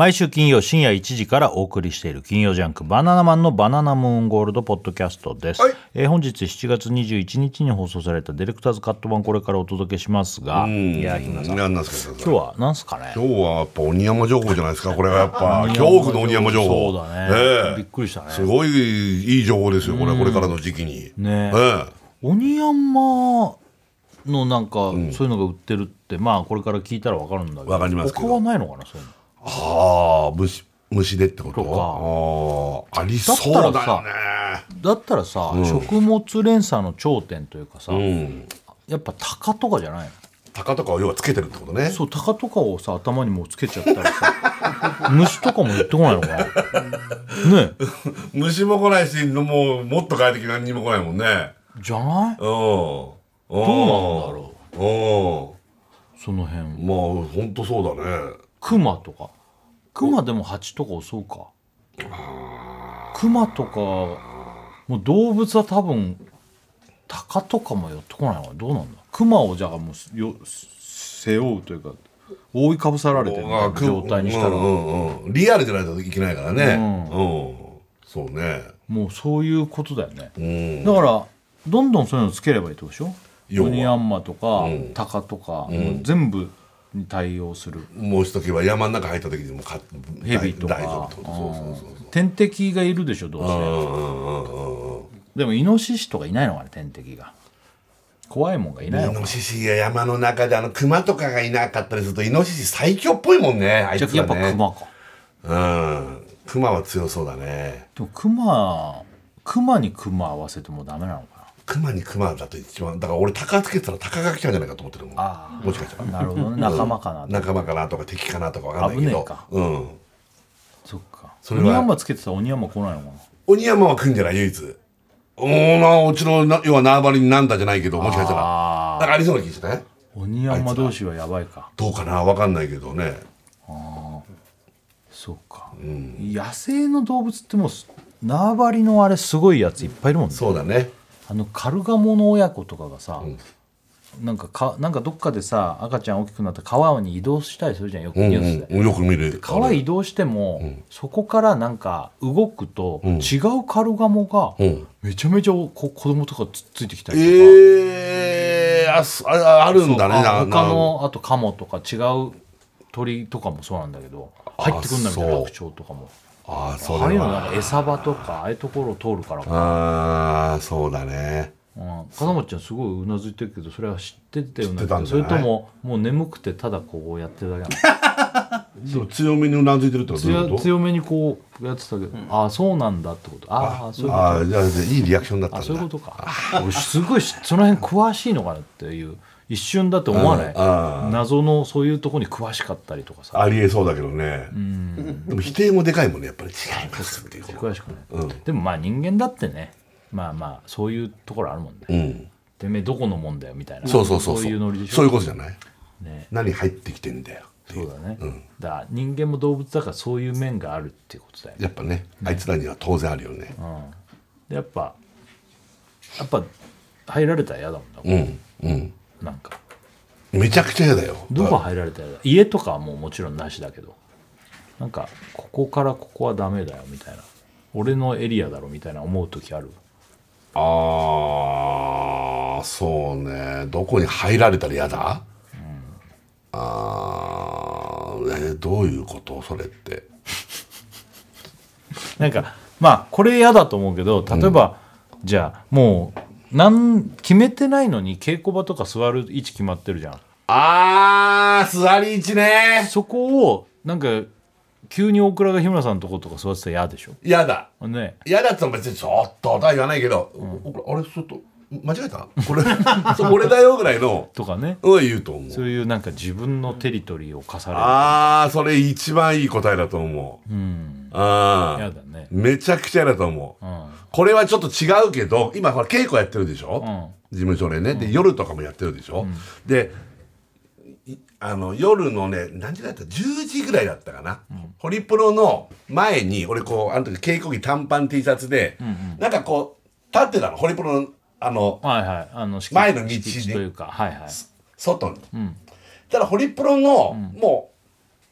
毎週金曜深夜1時からお送りしている金曜ジャンクバナナマンのバナナムーンゴールドポッドキャストです、はい。えー本日7月21日に放送されたディレクターズカット版これからお届けしますが。いや日村さん。今何なんですか日は何すかね？今日はやっぱ鬼山情報じゃないですかこれはやっぱ。恐怖の鬼山情報。そうだね、ええ。びっくりしたね。すごいいい情報ですよこれこれからの時期に。ね。え鬼山のなんか、そういうのが売ってるってまあこれから聞いたら分かるんだけど。わかりますけど。他はないのかなそういうのああ虫虫でってこと？ああありそうだよね。だったらさ、食物連鎖の頂点というかさ、うん。やっぱ鷹とかじゃないの？鷹とかを要はつけてるってことね。そう鷹とかをさ頭にもうつけちゃったらさ 虫とかも寄ってこないのかな？ね虫も来ないしもうもっと快適何にも来ないもんね。じゃない？うん。どうどうなんだろう。うん。その辺まあ本当そうだねクマとか。クマでも蜂とか襲うか。クマとかもう動物は多分鷹とかも寄ってこないのかな。どうなんだ？クマをじゃあもうよ背負うというか覆いかぶさられてる状態にしたら、うんうんうん、リアルじゃないといけないからね。うん、そうね。もうそういうことだよね、うん。だからどんどんそういうのつければいいってことでしょ？要は。オニヤンマとか、うん。タカとか、全部に対応する。もうしとけば山の中入った時にもかヘビとか。天敵がいるでしょどうせ、でもイノシシとかいないのかね天敵が。怖いもんがいないのか。イノシシが山の中であの熊とかがいなかったりするとイノシシ最強っぽいもんねあいじゃあやっつはねぱクマか。うん。熊は強そうだね。でもクマクマにクマ合わせてもダメなのか熊に熊だと一番だから俺鷹つけてたら鷹が来ちゃうんじゃないかと思ってるもん。あもしかしたら。ななるほどね。仲間かなと、仲間かなとか敵かなとかわかんないけど。うん。そっか。それは。オニヤンマつけてたらオニヤンマ来ないのかな。鬼山は来んじゃない唯一。おーなうちのな要は縄張りになんだじゃないけどもしかしたら。あなんかありそうな気してねオニヤンマ同士はやばいか。どうかな？わかんないけどね。そうか、野生の動物ってもう縄張りのあれすごいやついっぱいいるもんね。そうだねあのカルガモの親子とかがさ、なんかかなんかどっかでさ赤ちゃん大きくなった川に移動したりするじゃんよくうん。ニュースで、うんよく見る。川移動しても、そこからなんか動くと、違うカルガモがうん。めちゃめちゃこ子供とかつっついてきたりとか、ええー、あすああるんだね他のあとカモとか違う鳥とかもそうなんだけど入ってくんだみたいな白鳥とかもああそああいうのれはなんか餌場とかああいうところを通るからか、ああそうだね。うん、金持ちゃんすごいうなずいてるけどそれは知ってたんじゃない？それとももう眠くてただこうやってるだけなのそう強めにうなずいてるってこと？どういう強こと？強めにこうやってたけど、ああそうなんだってこと。ああそういうことああいいリアクションだったんだ。あそういうことか。俺すごいしその辺詳しいのかなっていう一瞬だって思わない？謎のそういうところに詳しかったりとかさ。ありえそうだけどね。でも否定もでかいもんねやっぱり。違いますっていう詳しくない、でもまあ人間だってねまあまあそういうところあるもんね、うん。てめえどこのもんだよみたいなそうそうそうそう。いうノリでしょ？そういうことじゃない？ね。何入ってきてんだよそうだね、だから人間も動物だからそういう面があるっていうことだよね。やっぱねあいつらには当然あるよね。でやっぱやっぱ入られたら嫌だもんな、うん。うんなんか。めちゃくちゃ嫌だよ。どこ入られたら家とかはもうもちろんなしだけど。なんかここからここはダメだよみたいな。俺のエリアだろみたいな思う時ある？ああそうね。どこに入られたら嫌だ、あーえーどういうこと？それって。なんかまあこれ嫌だと思うけど例えば、じゃあもうなん決めてないのに稽古場とか座る位置決まってるじゃん。あー座り位置ね。そこをなんか急に大倉が日村さんのとことか座ってたら嫌でしょ？嫌だ。ね。嫌だって別にちょっととは言わないけど、おあれちょっと間違えた？これ そう俺だよぐらいのとかね。は言うと思う。そういうなんか自分のテリトリーを課される。ああそれ一番いい答えだと思う。うん。ああ嫌だね。めちゃくちゃ嫌だと思う、うん。これはちょっと違うけど今ほら稽古やってるでしょ、うん。事務所でね。で夜とかもやってるでしょ、でいあの夜のね何時だった？10時ぐらいだったかな、ホリプロの前に俺こうあの時稽古着短パン T シャツで、なんかこう立ってたの。ホリプロのあのはいはい。あの敷前の道に。というか。はいはい。外に、ただホリプロの、も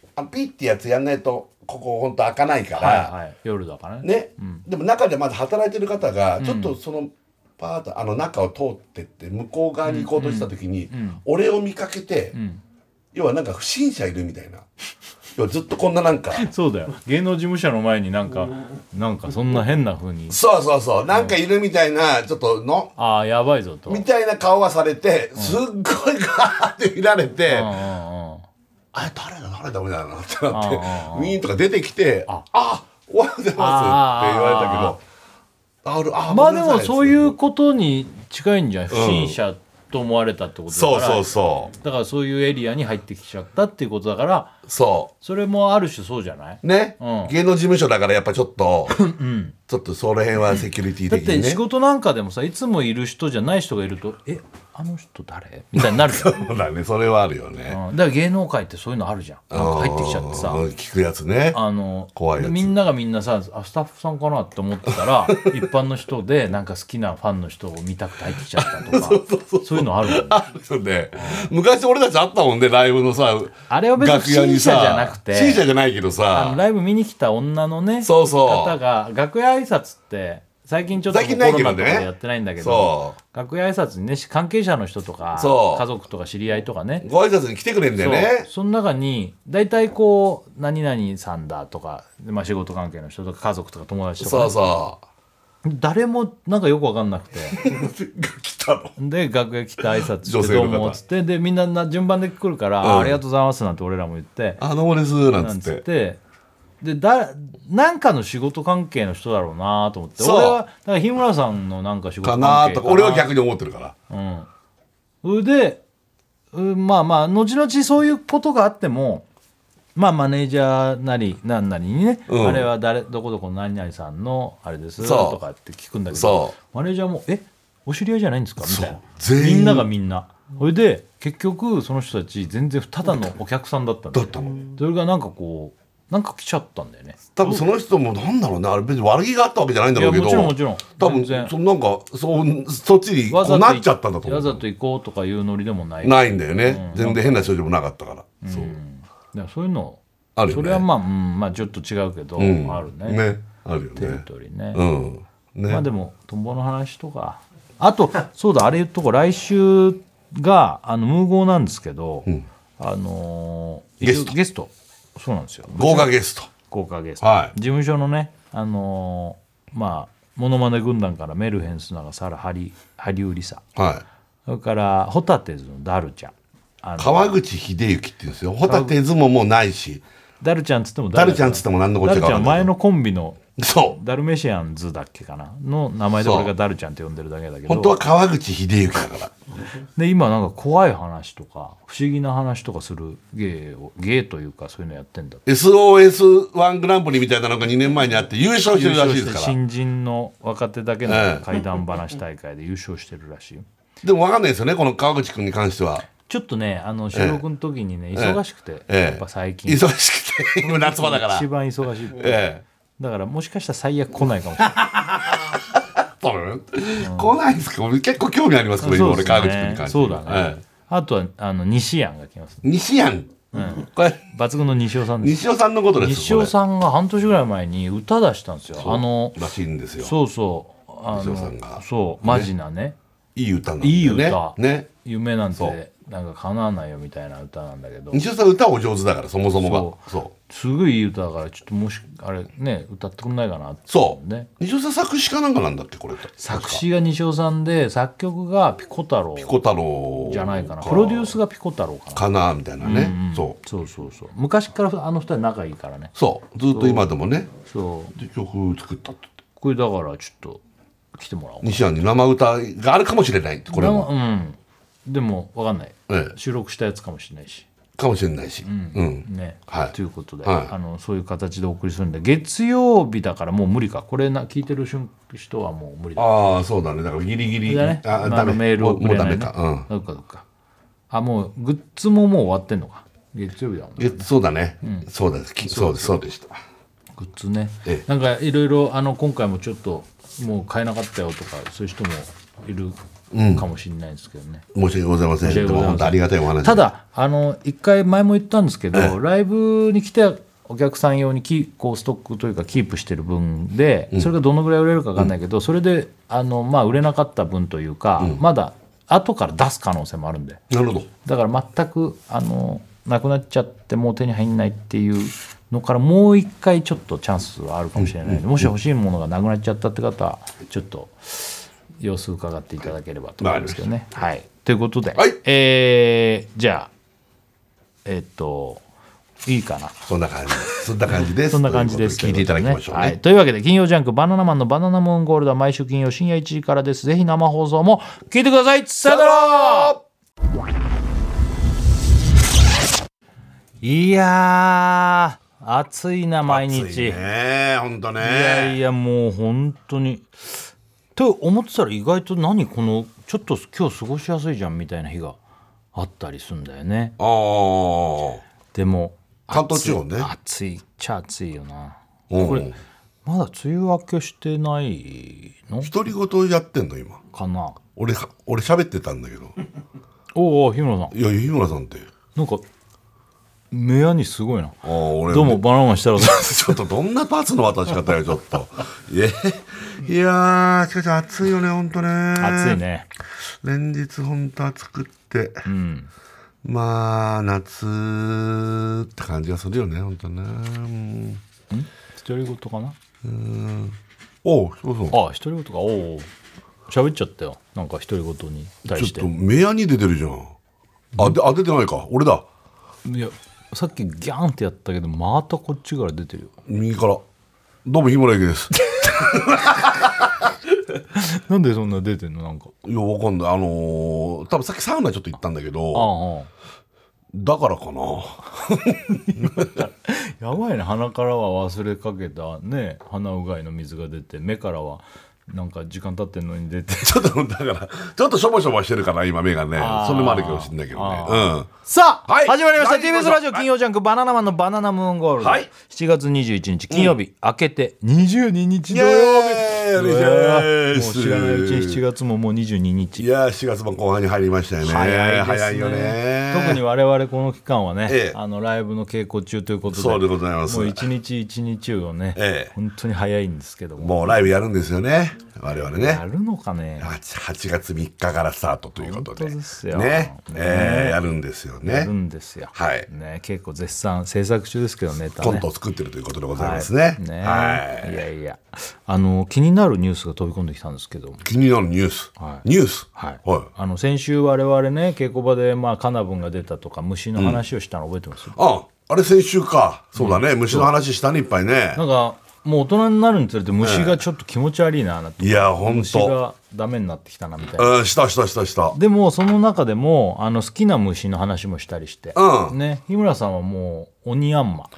うあのピッてやつやんないとここ本当開かないから、はいはい。夜だからね。ね、でも中でまだ働いてる方がちょっとそのパートあの中を通ってって向こう側に行こうとした時に、俺を見かけて、ん。要はなんか不審者いるみたいな要はずっとこんななんか。そうだよ。芸能事務所の前になんかなんかそんな変な風に。そうそうそう。なんかいるみたいなちょっとのああやばいぞと。みたいな顔がされてすっごいガーって見られて、あれ誰だ誰だみたいなってなってウィーンとか出てきて「ああおはようございます」って言われたけどあ俺あまあでもそういうことに近いんじゃない？不審者と思われたってことだから、そうそうそう。だからそういうエリアに入ってきちゃったっていうことだからそそれもある種そうじゃない？うね、うん。芸能事務所だからやっぱちょっと、ちょっとその辺はセキュリティだっ的にね。て仕事なんかでもさいつもいる人じゃない人がいると「え？あの人誰?」みたいになる そうだね。それはあるよね、うん。だから芸能界ってそういうのあるじゃん。なんか入ってきちゃってさ。うん聞くやつね。あの怖いやつ。みんながみんなさあスタッフさんかなって思ってたら 一般の人でなんか好きなファンの人を見たくて入ってきちゃったとか。そういうのあるよね。あるよね。昔俺たちあったもんねライブのさあれは別に審者じゃなくて。不審者じゃないけどあさのライブ見に来た女のねそうそう。方が楽屋挨拶って最近ちょっとコロナとかでやってないんだけどそ楽屋挨拶にね関係者の人とか家族とか知り合いとかね。ご挨拶に来てくれんだよね。その中に大体こう何々さんだとか、まあ、仕事関係の人とか家族とか友達とかね、そうそ誰もなんかよく分かんなくて。う 来たの？で楽屋来て挨拶してどうもっつって。でみんなな順番で来るから、うん。ありがとうございますなんて俺らも言って。あどうもですななんんつっつっててでだなんかの仕事関係の人だろうなと思って。俺はだから日村さんのなんか仕事か関係な。とか俺は逆に思ってるから。うん。それでうんまあまあ後々そういうことがあってもまあマネージャーなりなんなりにね、うん。あれは誰どこどこの何々さんのあれですとかって聞くんだけどそマネージャーも「えお知り合いじゃないんですか?」みたいな。みんながみんな。それで結局その人たち全然ただのお客さんだったんだったの。それがなんかこうなんか来ちゃったんだよね。多分その人もなんだろうね。あれ別に悪気があったわけじゃないんだろうけど。いやもちろんもちろん。多分そなんかそうそっちにこうなっちゃったんだと思う。わざと行こうとかいうノリでもない。ないんだよね、全然変な症状もなかったから、そう。だからそういうのあるよね。それはまあ、うん、まあちょっと違うけど、うん。あるね。ね。あるよテリねトリーね、うん。ね、まあでもトンボの話とか。あとそうだあれ言っとこう。来週があのムーゴーなんですけど、あのーゲスト。ゲストそうなんですよ。豪華ゲスト。豪華ゲスト、はい。事務所のねあのーまあモノマネ軍団からメルヘンスナがサラハリハリウリサ。はい。それからホタテズのダルちゃん。川口秀幸って言うんですよ。ホタテズももうないし。ダルちゃんっつってもダルちゃんっつっても何のこっダルちちゃか分かんないゃん前のコンビのそう。ダルメシアンズだっけかな？の名前で俺がダルちゃんって呼んでるだけだけど。本当は川口秀幸だから。で今なんか怖い話とか不思議な話とかする芸を芸というかそういうのやってんだって。SOS1 グランプリみたいなのが2年前にあって優勝してるらしいですから。新人の若手だけのええ怪談話大会で優勝してるらしい。よでも分かんないですよねこの川口君に関しては。ちょっとねあの収録の時にね、忙しくて、ええ。やっぱ最近。忙しくて。今夏場だから。一番忙しい、ええだからもしかしたら最悪来ないかもしれない。多分。来ないですか？俺結構興味ありますけど今俺川口君に関して。そうだね、ええ。あとはあの西安が来ます。西安これ。抜群の西尾さんです西尾さんのことです西尾さんが半年ぐらい前に歌出したんですよ。あのらしいんですよ。そうそう。あ西尾さのんが。そう。マジなねいい歌なんだよね。いい歌。ね。夢なんてなんか叶わないよみたいな歌なんだけど。西尾さん歌お上手だからそもそもが。そう。すごいいい歌だからちょっともしあれね歌ってくんないかなってそう。ね西尾さん作詞かなんかなんだっけこれ。作詞が西尾さんで作曲がピコ太郎ピコ太郎。じゃないかな。プロデュースがピコ太郎かな。かなみたいなね、そう。そうそうそう昔からあの二人仲いいからね。そう。ずっと今でもね。そう。で曲作ったって。これだからちょっと来てもらおう西安に生歌があるかもしれないこれも、うん。でも分かんない、ええ。収録したやつかもしれないし。かもしれないし、うん。ね、はい。ということで、はい。あのそういう形でお送りするんで月曜日だからもう無理か。これな聞いてる瞬人はもう無理だ。ああそうだね。だからギリギリ。だね。あまああのメールをもうもうダくれないね。メかうん。そっかそっか。あもうグッズももう終わってんのか。月曜日だもんね。えそうだね、そうだきそうですそうでした。グッズね、ええ。なんかいろいろあの今回もちょっともう買えなかったよとかそういう人もいるかもしれないですけどね、申し訳ございません。申し訳ございません。でも本当ありがたいお話ただあの一回前も言ったんですけど、ライブに来てお客さん用にキこうストックというかキープしてる分でそれがどのぐらい売れるか分かんないけど、それであの、まあ、売れなかった分というか、まだ後から出す可能性もあるんで。なるほど。だから全くあのなくなっちゃってもう手に入んないっていうのからもう一回ちょっとチャンスはあるかもしれないので、もし欲しいものがなくなっちゃったって方はちょっと様子伺っていただければと思うんですけどね。はい、ということで、はいえーじゃあえっといいかな？そんな感じそんな感じですそんな感じです。聞いていただきましょうね、はい。というわけで、金曜ジャンクバナナマンのバナナムーンゴールドは毎週金曜深夜1時からです。ぜひ生放送も聞いてください。さよならいやー、暑いな、毎日。ね本当ね。いやいや、もう本当に。と思ってたら意外と何この、ちょっと今日過ごしやすいじゃんみたいな日があったりするんだよね。ああ。でも、関東地方ね。暑いっちゃ暑いよな。う。んこれまだ梅雨明けしてないの？独り言やってんの今。かな。俺は俺喋ってたんだけど。おうおう日村さん。いや日村さんって。なんか目やにすごいな。ああ俺どうもバナナマン設楽さん。ちょっとどんなパーツの渡し方よちょっと。いやいやーしかし暑いよね本当ね。暑いね。連日本当暑くって。うん。まあ夏って感じがするよね本当ね。うん。独り言かな？おうそうそう。あ独り言か。おお喋っちゃったよ。なんか独り言に対して。ちょっと目やに出てるじゃん。あであ出てないか。俺だ。いやさっきギャンってやったけどまたこっちから出てるよ。右から。どうも日村ゆきです。なんでそんな出てんのなんか。いやわかんない。あのー、多分さっきサウナちょっと行ったんだけあどああ。だからかな。あ やばいね。鼻からは忘れかけたね鼻うがいの水が出て目からはなんか時間経ってんのに出て。ちょっとだからちょっとしょぼしょぼしてるかな今目がね。それもあるかもしれないけどね。あうん。さあ、はい。始まりました。はい TBS ラジオ金曜ジャンク「バナナマンのバナナムーンゴールド」はい。7月21日金曜日、明けて22日土曜日。もう知らないうちに7月ももう22日。いやー4月も後半に入りましたよね。早い早いよね。特に我々この期間はね、ええ。あのライブの稽古中ということでそうでございます。もう一日一日をね、ええ。本当に早いんですけども。もうライブやるんですよね我々ね。やるのかね。8, 8月3日からスタートということで。本当ですよ。ね。ね。えーやるんですよやるねんですよ、はい。ね、結構絶賛制作中ですけどネタねコントを作ってるということでございますね。ね。はい。いやいや。あの気になるニュースが飛び込んできたんですけど気になるニュース。はい。ニュース？はい、はい。あの先週我々ね稽古場でまあカナブンが出たとか虫の話をしたの覚えてます、ああれ先週か。そうだね。虫の話したねいっぱいね。なんかもう大人になるにつれて虫がちょっと気持ち悪いななって、いやほんと虫がダメになってきたなみたいな。うんしたしたしたした。でもその中でもあの好きな虫の話もしたりして、うん。ね。日村さんはもうオニヤンマ。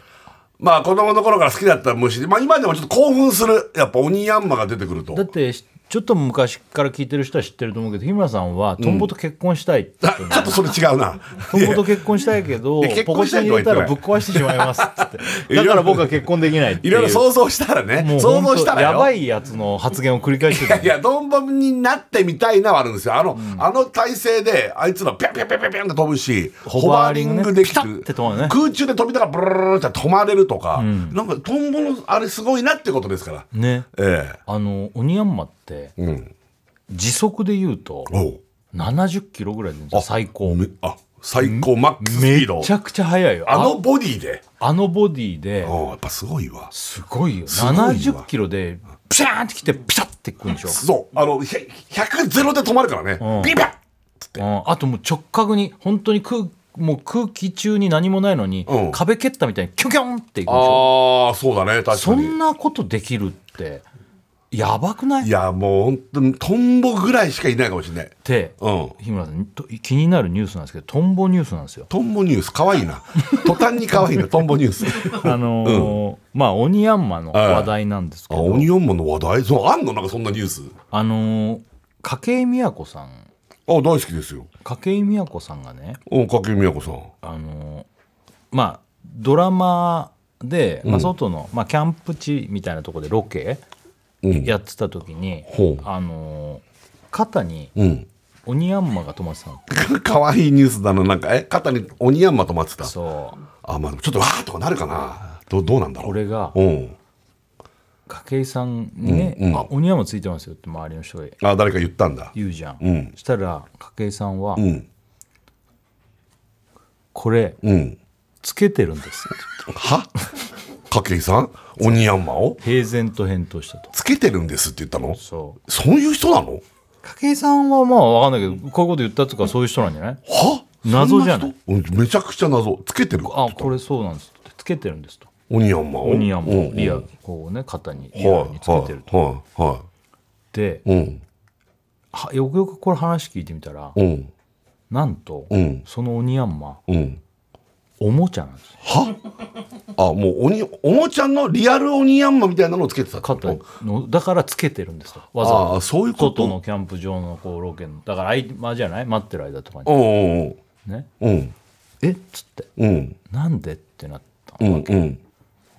まあ子供の頃から好きだった虫。でまあ今でもちょっと興奮する。やっぱ鬼ヤンマが出てくると。だってちょっと昔から聞いてる人は知ってると思うけど日村さんはトンボと結婚したいって言ってるの。ちょっとそれ違うな。トンボと結婚したいけどポコチ婚したいに入れたらぶっ壊してしまいますっつって。だから僕は結婚できないっていろいろ想像したらね。想像したらよ。やばいやつの発言を繰り返してたいや、ドンボムになってみたいなはあるんですよ。あの、あの体勢で、あいつらピャンピャンピャンピャンピャンって飛ぶし、ホバーリングねできる。ね。空中で飛びながらブルルルルって止まれるとか、なんかトンボのあれすごいなってことですから。ね。えあのオニヤンマってえうん。時速で言うとおう70キロぐらいで最高めあ、最高マックスめ。ちゃくちゃ速いよあのボディで。あのボディでやっぱすごいわ。すごいよすごいわ70キロでピシャーンってきてピタッてくるんでしょそう。あの、ひゃ100ゼロで止まるからね。うんピンピャンつって。うんあともう直角に本当に空もう空気中に何もないのに、うん壁蹴ったみたいにキョキョンっていくでしょああ、そうだね。確かに。そんなことできるってやばくない？いや、もう本当にトンボぐらいしかいないかもしれない。って、うん。日村さんと気になるニュースなんですけどトンボニュースなんですよ。トンボニュース、かわいいな。途端にかわいいな、トンボニュース。あのーまあ鬼ヤンマの話題なんですけあ、ど、オニオンマンの話題？そう、あんの？なんかそんなニュース。あのー筧美和子さんあ、大好きですよ。筧美和子さんがね、お、かけみやこさん。あのーまあドラマで、まあ、外の、まあ、キャンプ地みたいなところでロケうん。やってた時に、あのー肩にうん。鬼ヤンマが止まってたの。かわいいニュースだな。なんか、え、肩にオニヤンマ止まってた？そあ、まあ、ちょっとわーとかなるかな。どどうなんだろう？これがうん。筧さんにね、うんうん。あついてますよって周りの人があ誰か言ったんだ。言うじゃん、うん。したら筧さんは、うん。これうん。つけてるんですは？筧さん鬼ヤンマを？平然と返答したと。つけてるんですって言ったの？そう。そういう人なの？筧さんはまあ分かんないけどこういうこと言ったっていうかそういう人なんじゃない？は？謎じゃない？めちゃくちゃ謎。つけてるあこれそうなんですつけてるんですと。鬼ヤンマを？鬼山うんうん。もリアルこうね肩にリアにつけてるとはいはいはでい。うん。はよくよくこれ話聞いてみたらうん。なんとうん。その鬼ヤンマうんおもちゃなんですよ。は？あもう鬼おもちゃのリアル鬼ヤンマみたいなのをつけてたってこと？肩の。だからつけてるんですとわざわああそういうこと？ざ外のキャンプ場のこうロケの。だから合間じゃない待ってる間とか。うにんうんね？うん。え？っつって。うん。なんでってなったうんわけ、うん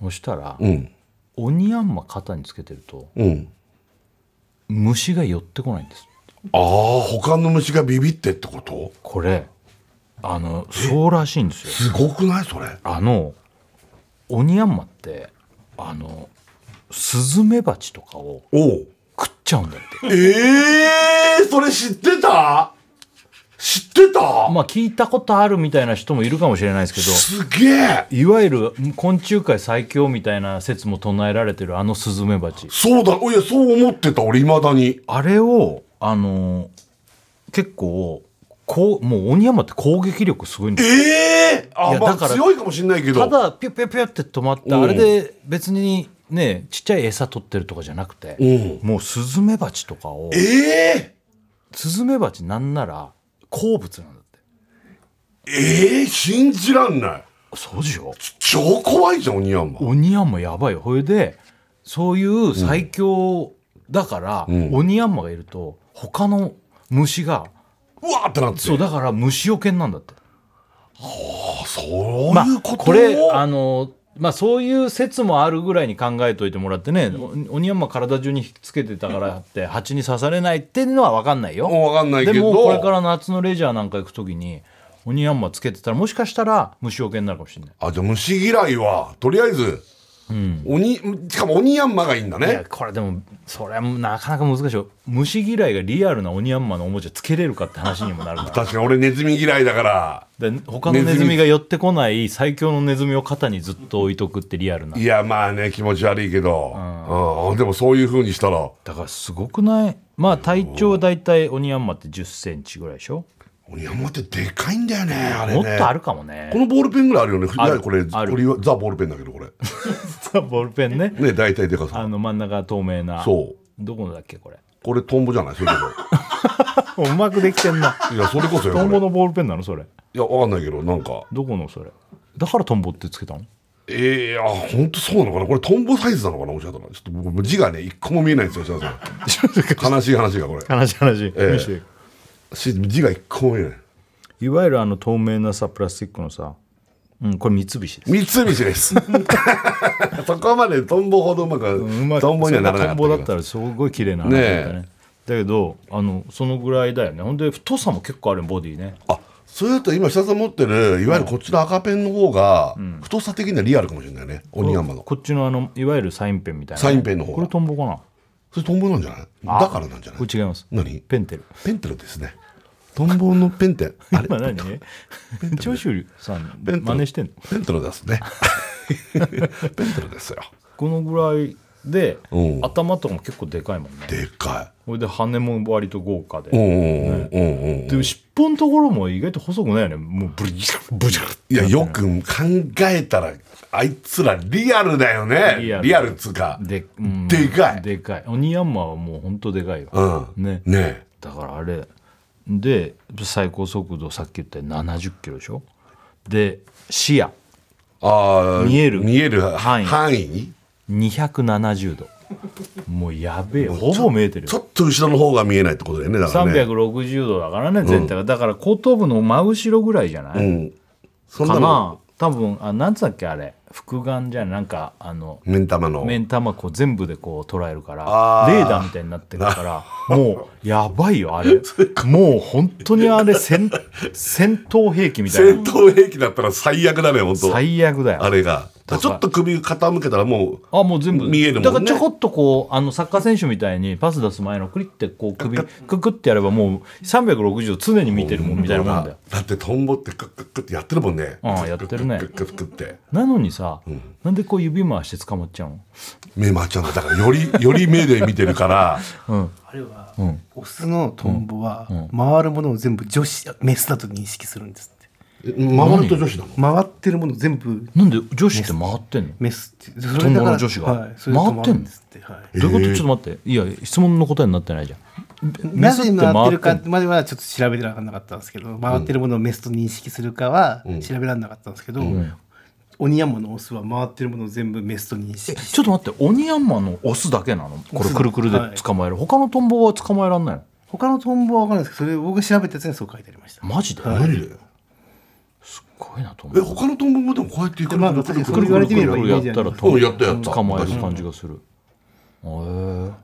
そしたら、うん。鬼ヤンマ肩につけてるとうん。虫が寄ってこないんですああ他の虫がビビってってこと？これあのそうらしいんですよ。すごくない？それ。あの鬼ヤンマってあのスズメバチとかを食っちゃうんだって。ええー、それ知ってた？知ってた、まあ聞いたことあるみたいな人もいるかもしれないですけどすげえ。いわゆる昆虫界最強みたいな説も唱えられてるあのスズメバチ。そうだ。いやそう思ってた俺いまだに。あれをあの結構こうもう鬼山って攻撃力すごいんだえよ。えー、あまあいやだから強いかもしれないけど。ただピュッピュッピュッって止まって、うん。あれで別にねちっちゃい餌取ってるとかじゃなくて、うん。もうスズメバチとかをええスズメバチなんなら好物なんだって。ー、ええー、信じらんない。そうでしょ？超怖いじゃん鬼ヤンマ鬼ヤンマやばいよ。それでそういう最強だから、ん。鬼ヤンマがいると他の虫がうわーってなって。そうだから虫よけになんだって。あそうまあいうこと、これあのまあそういう説もあるぐらいに考えといてもらってね、お鬼ヤンマ体中につけてたからって蜂に刺されないっていうのは分かんないよ。分かんないけでどもこれから夏のレジャーなんか行く時に鬼ヤンマつけてたらもしかしたら虫よけになるかもしれない。あじゃあ虫嫌いはとりあえず、鬼しかも鬼ヤンマがいいんだいやねこれでもそれはなかなか難しいよ。虫嫌いがリアルな鬼ヤンマのおもちゃつけれるかって話にもなるから 確かに俺ネズミ嫌いだから。で他のネズミ。が寄ってこない最強のネズミを肩にずっと置いとくってリアルな。いやまあね気持ち悪いけど、うん。でもそういうふうにしたら。だからすごくない？まあ体長は大体鬼ヤンマって1 0ンチぐらいでしょ？鬼ヤンマってでかいんだよねあれね。もっとあるかもね。このボールペンぐらいあるよね。ある。これ？ある。これはザ・ボールペンだけどこれボールペンね。ね大体でかさあの真ん中透明な。そう。どこのだっけこれ？これトンボじゃない？それこ。うまくできてんな。そいやそれこそよトンボのボールペンなのそれ？いやわかんないけどなんか。どこのそれ？だからトンボってつけたの？ええあ本当そうなのかな？これトンボサイズなのかな？もしかしたら。ちょっと僕字がね一個も見えないんですよ設楽さん悲しい話がこれ。悲しい話、ええ。見せて。し字が一個も見えない。いわゆるあの透明なさプラスチックのさ、うん、これ三菱です。三菱です。そこまでトンボほどうまく、うまくトンボにはならなかったけど。トンボだったらすごい綺麗な話だったねだけどあのそのぐらいだよね。ほんで太さも結構あるよボディね。あそれだと今下さん持ってるいわゆるこっちの赤ペンの方が太さ的にはリアルかもしれないね。鬼ヤンマの。こっちのあのいわゆるサインペンみたいなね、サインペンの方が。これトンボかな？それトンボなんじゃない？だからなんじゃない？これ違います。何？ペンテル。ペンテルですねトンボのペンテあれ？今何？長州さんペン真似してんの？ペンテルですね。ペンテルですよ。このぐらいでうん。頭とかも結構でかいもんね。でかこれで羽も割と豪華で。でも尻尾のところも意外と細くないよね。もうブリッブリッいやよく考えたらあいつらリアルだよね。リアル。っつうか。で,、うん、でかい。でかい。鬼ヤンマはもうほんとでかいよ、うん。ね。ね。だからあれで最高速度さっき言ったように70キロでしょ？で視野。ああ見える見える範囲。範囲？に270度。もうやべえ。ほぼ見えてるよ。ちょっと後ろの方が見えないってことだよねだからね。360度だからね全体が、だから後頭部の真後ろぐらいじゃない、うん。そんなかのな多分あなんつったっけあれ。複眼じゃなんかあの目ん玉の。目ん玉こう全部でこう捉えるからレーダーみたいになってるからもうやばいよあれ。もう本当にあれ戦戦闘兵器みたいな。戦闘兵器だったら最悪だね本当。最悪だよ。あれがちょっと首傾けたらもうあもう全部。見えるもんね。だからちょこっとこうあのサッカー選手みたいにパス出す前のクリってこう首ククってやればもう360常に見てるもんみたいなもんだ。よだってトンボってクックックってやってるもんね。ああやってるね。クックックって。なのにさ、なんでこう指回して捕まっちゃうの？目回っちゃうんだ。だからより より目で見てるから。あれは、オスのトンボは、回るものを全部女子メスだと認識するんです。ってえ回ると女子なの？回ってるもの全部。なんで女子って回ってんの？メス。ってそトンボのだから女子が？はい、それで止まるんですって。はい。どういうこと？ちょっと待って。いや質問の答えになってないじゃん。メなぜスって回ってるか回ってんまではちょっと調べてなかったんですけど回ってるものをメスと認識するかは調べられなかったんですけど、オニヤンマのオスは回ってるものを全部メスと認識ちょっと待って。オニヤンマのオスだけなの？これくるくるで捕まえる、他のトンボは捕まえらんないの？他のトンボは分かるんですけどそれ僕が調べたやつにそう書いてありました。マジで、何で？すごいなトンボえ他のトンボもでもこうやってくるまあくるくるくる確かにそう言われてみればったらトンうんやったやった。捕まえる感じがする、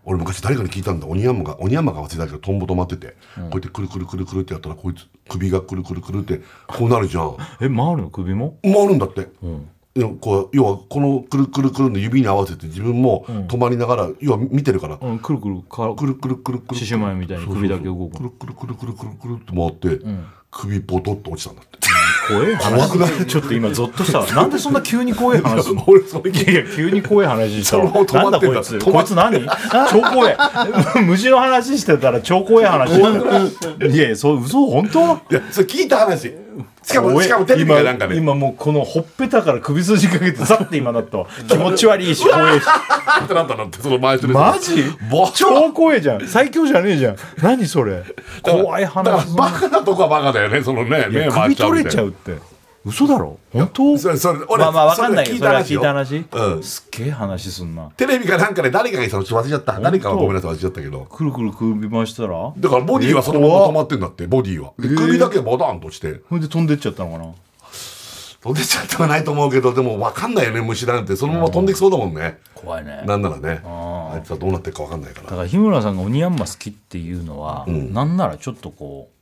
俺昔誰かに聞いたんだ。オニヤンマがオニヤンマが忘れたけどトンボ止まってて、こうやってくるくるくるくるってやったらこいつ首がくるくるくるってこうなるじゃん。え回るの？首も？回るんだって、いやこう要はこのくるくるくるの指に合わせて自分も止まりながら、要は見てるから、うんくるくるかくるくるくるくる。獅子舞みたいに首だけ動くくるくるくるくるくるくるって回って、首ボトッと落ちたんだって怖い話。ちょっと今ゾッとした。わなんでそんな急に怖い話？すんの俺それいやいや急に怖い話したそのまま止なんだこいつ？こいつ何？超怖い。虫の話してたら超怖い話。いやいやそう嘘？本当？いやそれ聞いた話しかもしかもテレビかなんかで今今もうこのほっぺたから首筋かけてザッて今だったわ 気持ち悪いし怖いし。あ ってなったなってその前マジ？ボ超怖いじゃん。最強じゃねえじゃん。何それ？怖い話。バカなとこはバカだよねそのね首取れちゃうって嘘だろ？本当？それそれ俺まあまあわかんないそれけどそれは聞いよた話？うん。すっげえ話すんな。テレビかなんかで誰かが言ったの忘れちゃった。誰かはごめんなさい忘れちゃったけど。くるくる首回したら？だからボディはそのまま止まってんだってボディは。で首だけボタンとして。ほんで飛んでっちゃったのかな？飛んでっちゃってはないと思うけどでも分かんないよね虫なんて。そのまま飛んできそうだもんね。怖いね。なんならね。ああいつはどうなってるか分かんないから。だから日村さんがオニヤンマ好きっていうのは、なんならちょっとこう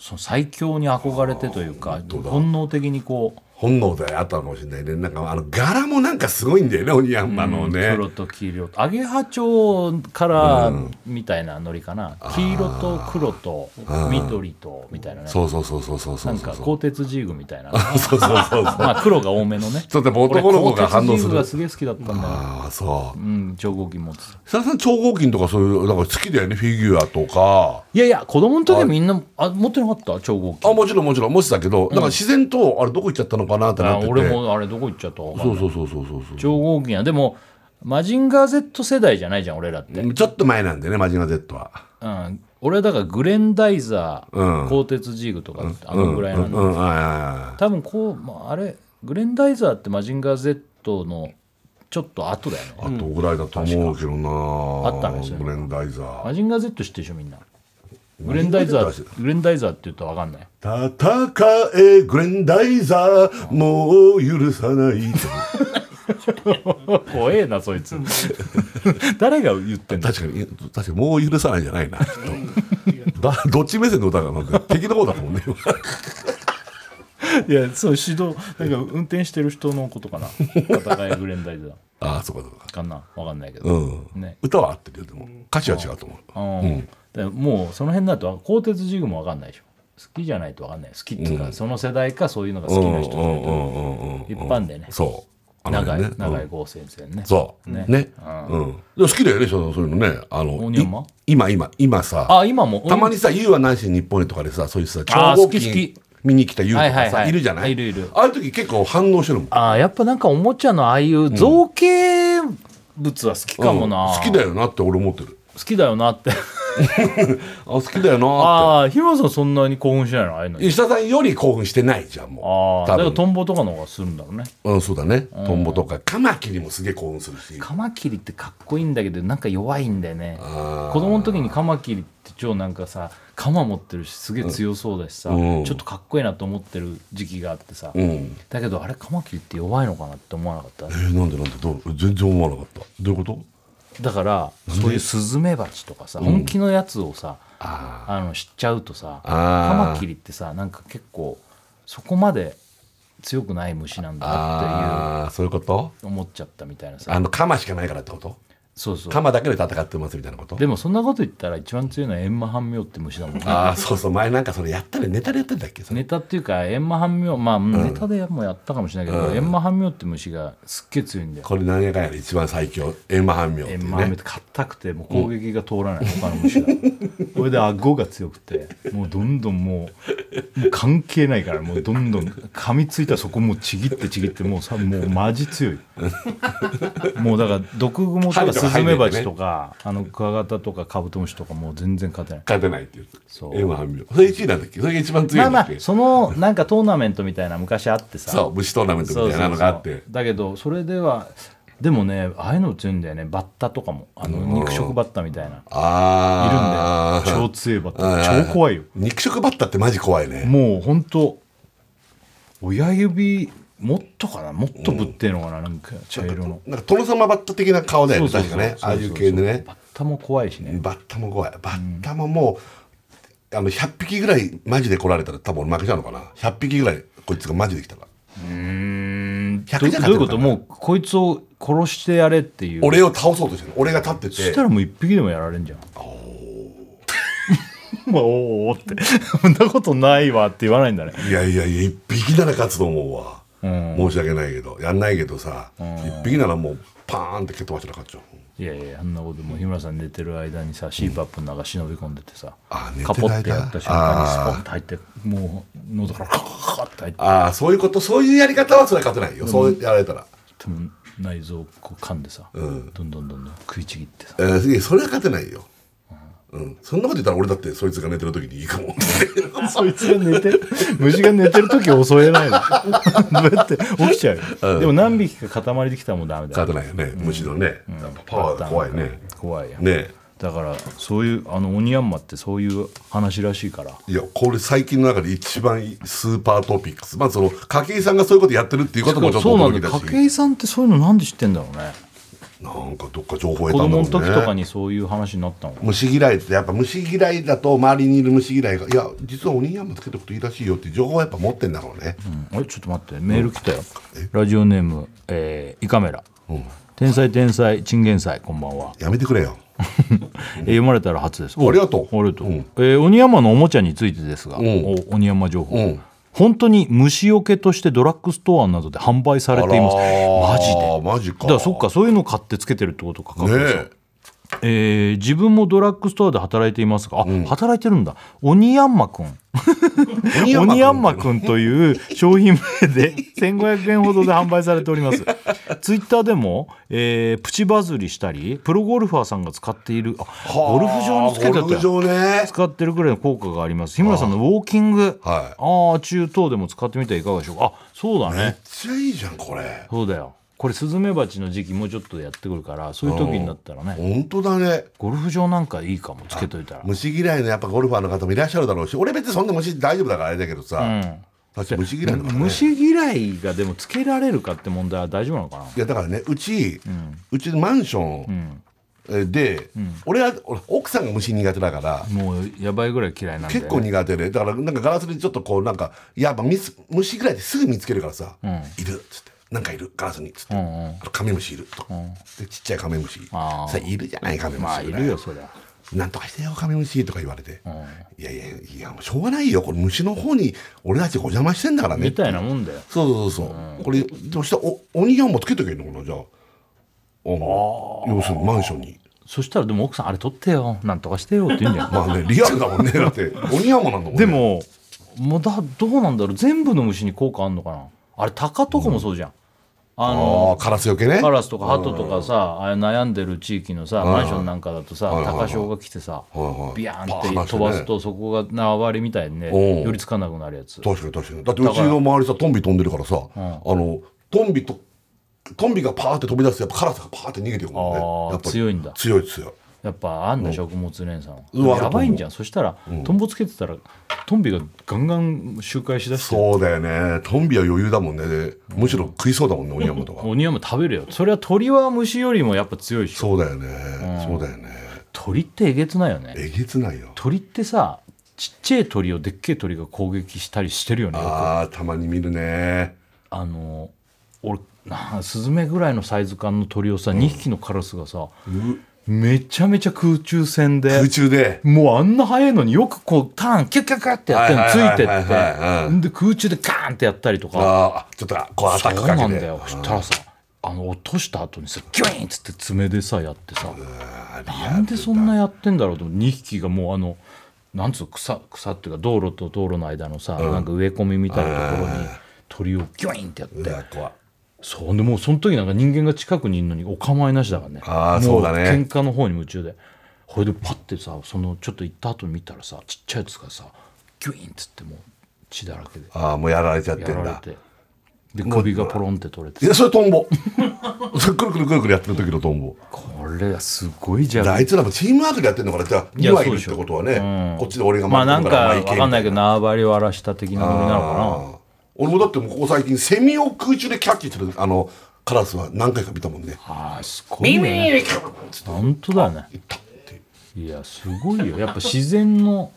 その最強に憧れてというか本能的にこう本能であったかもしれないね。なんかあの柄もなんかすごいんだよねオニヤンマのね、黒と黄色と。アゲハチョウからみたいなノリかな、黄色と黒と緑とみたいなね。そうそうそうそうそうそなうんか鋼鉄ジーグみたいな そうそうそうそう。まあ黒が多めのね。ちょっと男の子が反応する。ジーグがすげえ好きだったんだよ。ああそう。うん超合金持ってた設楽さん超合金とかそういうなんか好きだよねフィギュアとか。いやいや子供の時はみんなあ持ってなかった？超合金あもちろんもちろん。持ってたけど、だから自然とあれどこ行っちゃったのかなってな。っててあ俺もあれどこ行っちゃったか分かんない。そうそうそうそうそうそう。超合金。やでもマジンガー Z 世代じゃないじゃん俺らって、ちょっと前なんでねマジンガー Z は。うん、俺はだからグレンダイザー、うん。鋼鉄ジーグとかってあのぐらいなんだ、うん。はいはいは多分こう、まあ、あれグレンダイザーってマジンガー Z のちょっと後だよね、いあとぐらいだと思うけどな。あったねそれブレンダイザー。マジンガー Z 知ってるでしょみんなグレンダイザーグレンダイザーって言うと分かんない。戦えグレンダイザーもう許さない。怖えなそいつ。誰が言ってんの？確かに確かにもう許さないじゃないなきっと。だどっち目線の歌かなんか敵の方だもんね。いやそう指導なんか運転してる人のことかな。戦いグレンダイザー。ああそうかそうか。かな。分かんないけど、うん、ね。歌は合ってるよでも。歌詞は違うと思う。うん。でもうその辺だと鋼鉄ジグも分かんないでしょ。好きじゃないと分かんない。好きっていうか、その世代かそういうのが好きな人、うんうんうんうん一般でね。そう。長い、ね。長いうん。郷先生ね。そう。ね。ね。うん。でも好きだよねそういうのね。あの今今今さ。あ今も？たまにさ「YOU は何しに日本へ」とかでさそういうさ超合好き見に来た YOU とかさはいはいはい。いるじゃない？いるいる。ああいう時結構反応してるもん。あやっぱなんかおもちゃのああいう造形物は好きかもな、うん。好きだよなって俺思ってる 好きだよなって。あ好きだよなっああ日村さんそんなに興奮しないの？ああいうのて石田さんより興奮してないじゃんもああだからトンボとかの方がするんだろうね。うんそうだね。トンボとか。カマキリもすげえ興奮するし。カマキリってかっこいいんだけどなんか弱いんだよね。子供の時にカマキリって超なんかさカマ持ってるしすげえ強そうだしさ、うん。ちょっとかっこいいなと思ってる時期があってさ、うん。だけどあれカマキリって弱いのかなって思わなかった。えー、なんでなんで？どう？全然思わなかった。どういうこと？だからそういうスズメバチとかさ、本気のやつをさああの知っちゃうとさカマキリってさなんか結構そこまで強くない虫なんだなああそういうこと？っていう思っちゃったみたいなさ。あの鎌しかないからってこと？そうそう。鎌だけで戦ってますみたいなこと？でもそんなこと言ったら一番強いのはエンマハンミョウって虫だもんね。ああそうそう前なんかそれやったねネタでやってたっけ？それ。ネタっていうかエンマハンミョウまあ、ネタでもやったかもしれないけど、エンマハンミョウって虫がすっげえ強いんだよ。これ何やかんやで一番最強エンマハンミョウって硬くてもう攻撃が通らない、他の虫が。これで顎が強くてもうどんどんもうもう関係ないからもうどんどん噛みついたらそこもうちぎってちぎってもうさもうマジ強い。もうだから毒蜘蛛とかスズメバチとか、あのクワガタとかカブトムシとかもう全然勝てない。勝てないっていう。そう。エンマハンミョウそれ1位なんだっけ？それが一番強まあまあいんだっけ、そのなんかトーナメントみたいな昔あってさ。そう虫トーナメントみたいなのがあって。だけどそれではでもねああいうの強いんだよね。バッタとかも。あの肉食バッタみたいな。いるんああだよ。超強いバッタ。超怖いよ。肉食バッタってマジ怖いね。もうほんと親指もっとかな？もっとぶってえのかな？なんか茶色の。なんか殿様バッタ的な顔だよね確かね。ああいう系でね。バッタも怖いしね。バッタも怖い。バッタももう、あの100匹ぐらいマジで来られたら多分俺負けちゃうのかな？100匹ぐらいこいつがマジで来たから。うーん。ど100じゃどういうこと？もうこいつを殺してやれっていう。俺を倒そうとしてる。俺が立ってそしてたらもう一匹でもやられんじゃん。まあ、おーって、そんなことないわって言わないんだね。いやいやいや一匹なら勝つと思うわ、うん申し訳ないけどやんないけどさ一匹ならもうパーンって蹴っ飛ばしたら勝っちゃう。いやいや、あんなこともう日村さん寝てる間にさ、CPAP の中忍び込んでてさ、あ寝てる間？カポってやった瞬間にスポンと入って、もう喉からカーッて入って、ああそういうことそういうやり方はそれは勝てないよ、そうやられたら内臓をこう噛んでさ、どんどんどんどん食いちぎってさ。えそれは勝てないようん、そんなこと言ったら俺だってそいつが寝てる時にいいかも。そいつが寝てる虫が寝てる時襲えないの。どうやって起きちゃうよ、でも何匹か塊できたらもうダメだよ。勝てないよね、むしろね、やっぱパワーが怖いね。怖いよね。だからそういうあの鬼ヤンマってそういう話らしいから。いやこれ最近の中で一番スーパートピックス。まずその筧さんがそういうことやってるっていうこともちょっと驚きだし。筧さんってそういうのなんで知ってんだろうねなんかどっか情報子得たんだろうね供の時とかにそういう話になったの虫嫌いってやっぱ虫嫌いだと周りにいる虫嫌いがいや実は鬼山つけておくといいらしいよって情報はやっぱ持ってんだろうね、うん。あれちょっと待って。メール来たよ、ラジオネーム、えー、イカメラ、天才天才チンゲン菜こんばんは、やめてくれよ。えー読まれたら初です。ありがとう。おありがとう、うん。えー鬼山のおもちゃについてですが、ん。お鬼山情報、うん本当に虫除けとしてドラッグストアなどで販売されています。マジで。マジか。だからそっかそういうの買ってつけてるってことかね加藤さんええー自分もドラッグストアで働いていますがあ、働いてるんだ。鬼ヤンマくん。鬼鬼ヤンマくんという商品名で1500円ほどで販売されております。ツイッターでも、えープチバズりしたりプロゴルファーさんが使っているあゴルフ場につけてたゴルフ場ね。使ってるくらいの効果があります。日村さんのウォーキング。はい。ああ中等でも使ってみてはいかがでしょう。かあそうだめっねちゃいいじゃんこれ。そうだよこれスズメバチの時期もうちょっとでやってくるからそういう時になったらね本当だね。ゴルフ場なんかいいかもつけといたら。虫嫌いのやっぱゴルファーの方もいらっしゃるだろうし俺別にそんな虫大丈夫だからあれだけどさ、うん。確かに虫嫌いの虫嫌いがでもつけられるかって問題は大丈夫なのかな？いやだからねうち、うちのマンションえで、俺は俺奥さんが虫苦手だから、もうやばいぐらい嫌いなんで、結構苦手で。だからなんかガラスでちょっとこうなんかやっぱ虫ぐらいですぐ見つけるからさ「いる」っつって「なんかいるガラスに」っつって、んうん。あとカメムシいる」と、でちっちゃいカメムシ。さいるじゃないカメムシ。まあいるよそりゃ。なんとかしてよカメムシとか言われて、いやいやいやもうしょうがないよこれ虫の方に俺たちがお邪魔してんだからね。みたいなもんだよ。そうそうそうそう、これどうしたお鬼ヤンもつけとけばいいのかなじゃあ。要するにマンションに。そしたらでも奥さんあれ取ってよ。なんとかしてよって言うんじゃんまあねリアルだもんね。だって鬼ヤンもなんだもんね。でももうだどうなんだろう。全部の虫に効果あんのかな。あれ鷹とかもそうじゃん、あのカラスよけね。カラスとかハトとかさあれ悩んでる地域のさマンションなんかだとさ高潮が来てさビヤーンって飛ばすとそこが縄張りみたいにねうん。寄りつかなくなるやつ。確かに確かに。だってうちの周りさトンビ飛んでるからさ、あのトンビとトンビがパーって飛び出すとやっぱカラスがパーって逃げていくもんね。強いんだ。強い強いやっぱあんだ食物連鎖うんのやばいんじゃん。そしたらトンボつけてたらトンビがガンガン周回しだして。そうだよね。トンビは余裕だもんね。でむしろ食いそうだもんね鬼山とか。鬼はもう食べるよ。それは鳥は虫よりもやっぱ強いしそうだよね、そうだよね。鳥ってえげつないよね。えげつないよ。鳥ってさちっちゃい鳥をでっけえ鳥が攻撃したりしてるよねあーたまに見るね。あの俺なスズメぐらいのサイズ感の鳥をさ、2匹のカラスがさめちゃめちゃ空中戦で空中で？もうあんな速いのによくこうターンキュッキュッキュッってやってつはいてって。で空中でカーンってやったりとか。ああちょっとこうアタックそうかけてなんだよ。そしたらさあの落とした後にさギュイーンっつって爪でさやってさ。なんでそんなやってんだろうと2匹がもうあのなんつうの草草っていうか道路と道路の間のさ、なんか植え込みみたいなところに鳥をギュイーンってやってそうでもうその時なんか人間が近くにいるのにお構いなしだからね。あーもそうだね。喧嘩の方に夢中で。これでパッてさそのちょっと行った後に見たらさちっちゃいやつがさギュイーンっつってもう血だらけで。ああもうやられちゃってんだ。で首がポロンって取れていやそれトンボ。そ れくるくるくるくるやってる時のトンボ。これはすごいじゃん。あいつらもチームワークでやってんのかな？じゃあいや2羽いるってことはね、うん。こっちで俺がまあなんかお前行けわかんないけどみ縄張りを荒らした的なノリなのかあー俺もだってもうここ最近セミを空中でキャッチするあのカラスは何回か見たもんねなああすごいよね本当だよね。いったっていやすごいよ。やっぱ自然の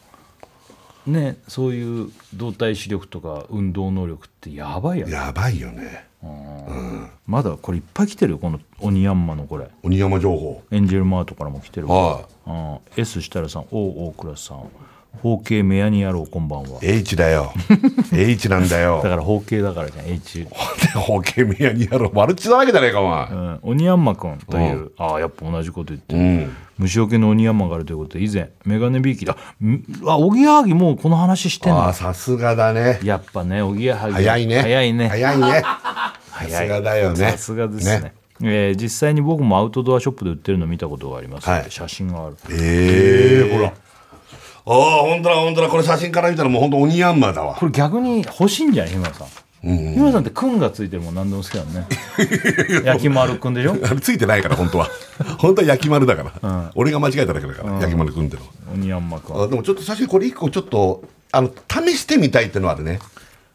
ねそういう動体視力とか運動能力ってやばいよね。やばいよね。まだこれいっぱい来てるよこの鬼ヤンマのこれ。鬼山情報。エンジェルマートからも来てる。はうん S 設楽さん O 大倉さん包茎メアニ野郎こんばんは。い H だよ。H なんだよ。だから包茎だからじゃん H でホケミヤにやろう。マルチなわけじゃねえかお前。うん、鬼ヤンマくんという、ああやっぱ同じこと言ってる、うん。虫除けの鬼ヤンマがあるということで以前メガネビーキだんあおぎやはぎもうこの話してんああのさすがだね。やっぱねおぎやはぎ。早いね。早いね。早いね。さすがだよね。さすがですね。えー実際に僕もアウトドアショップで売ってるの見たことがあります、はい。写真がある。ええほらああ本当だ本当だ。これ写真から見たらもう本当鬼ヤンマだわ。これ逆に欲しいんじゃない日村さん、日村さんってくんがついてるもん何でも好きだもんね焼き丸くんでしょ？ついてないから本当は。本当は焼き丸だから、俺が間違えただけだから、焼き丸くんっての鬼ヤンマくんあでもちょっと写真これ一個ちょっとあの試してみたいってのはあるね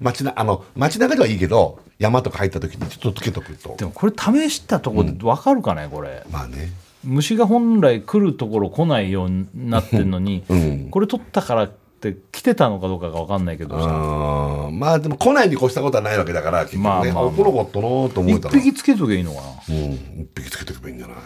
街なあの街中ではいいけど山とか入った時にちょっとつけとくと。でもこれ試したところで分かるかねこれ。まあね虫が本来来るところ来ないようになってんのに、ん。これ取ったからって来てたのかどうかが分かんないけどさ。うん。まあでも来ないに越したことはないわけだから結局ね、まあまあまあ。あ来なかったなと思え一たら匹つけときゃいいのかな。うん。一匹つけておけばいいんじゃないっ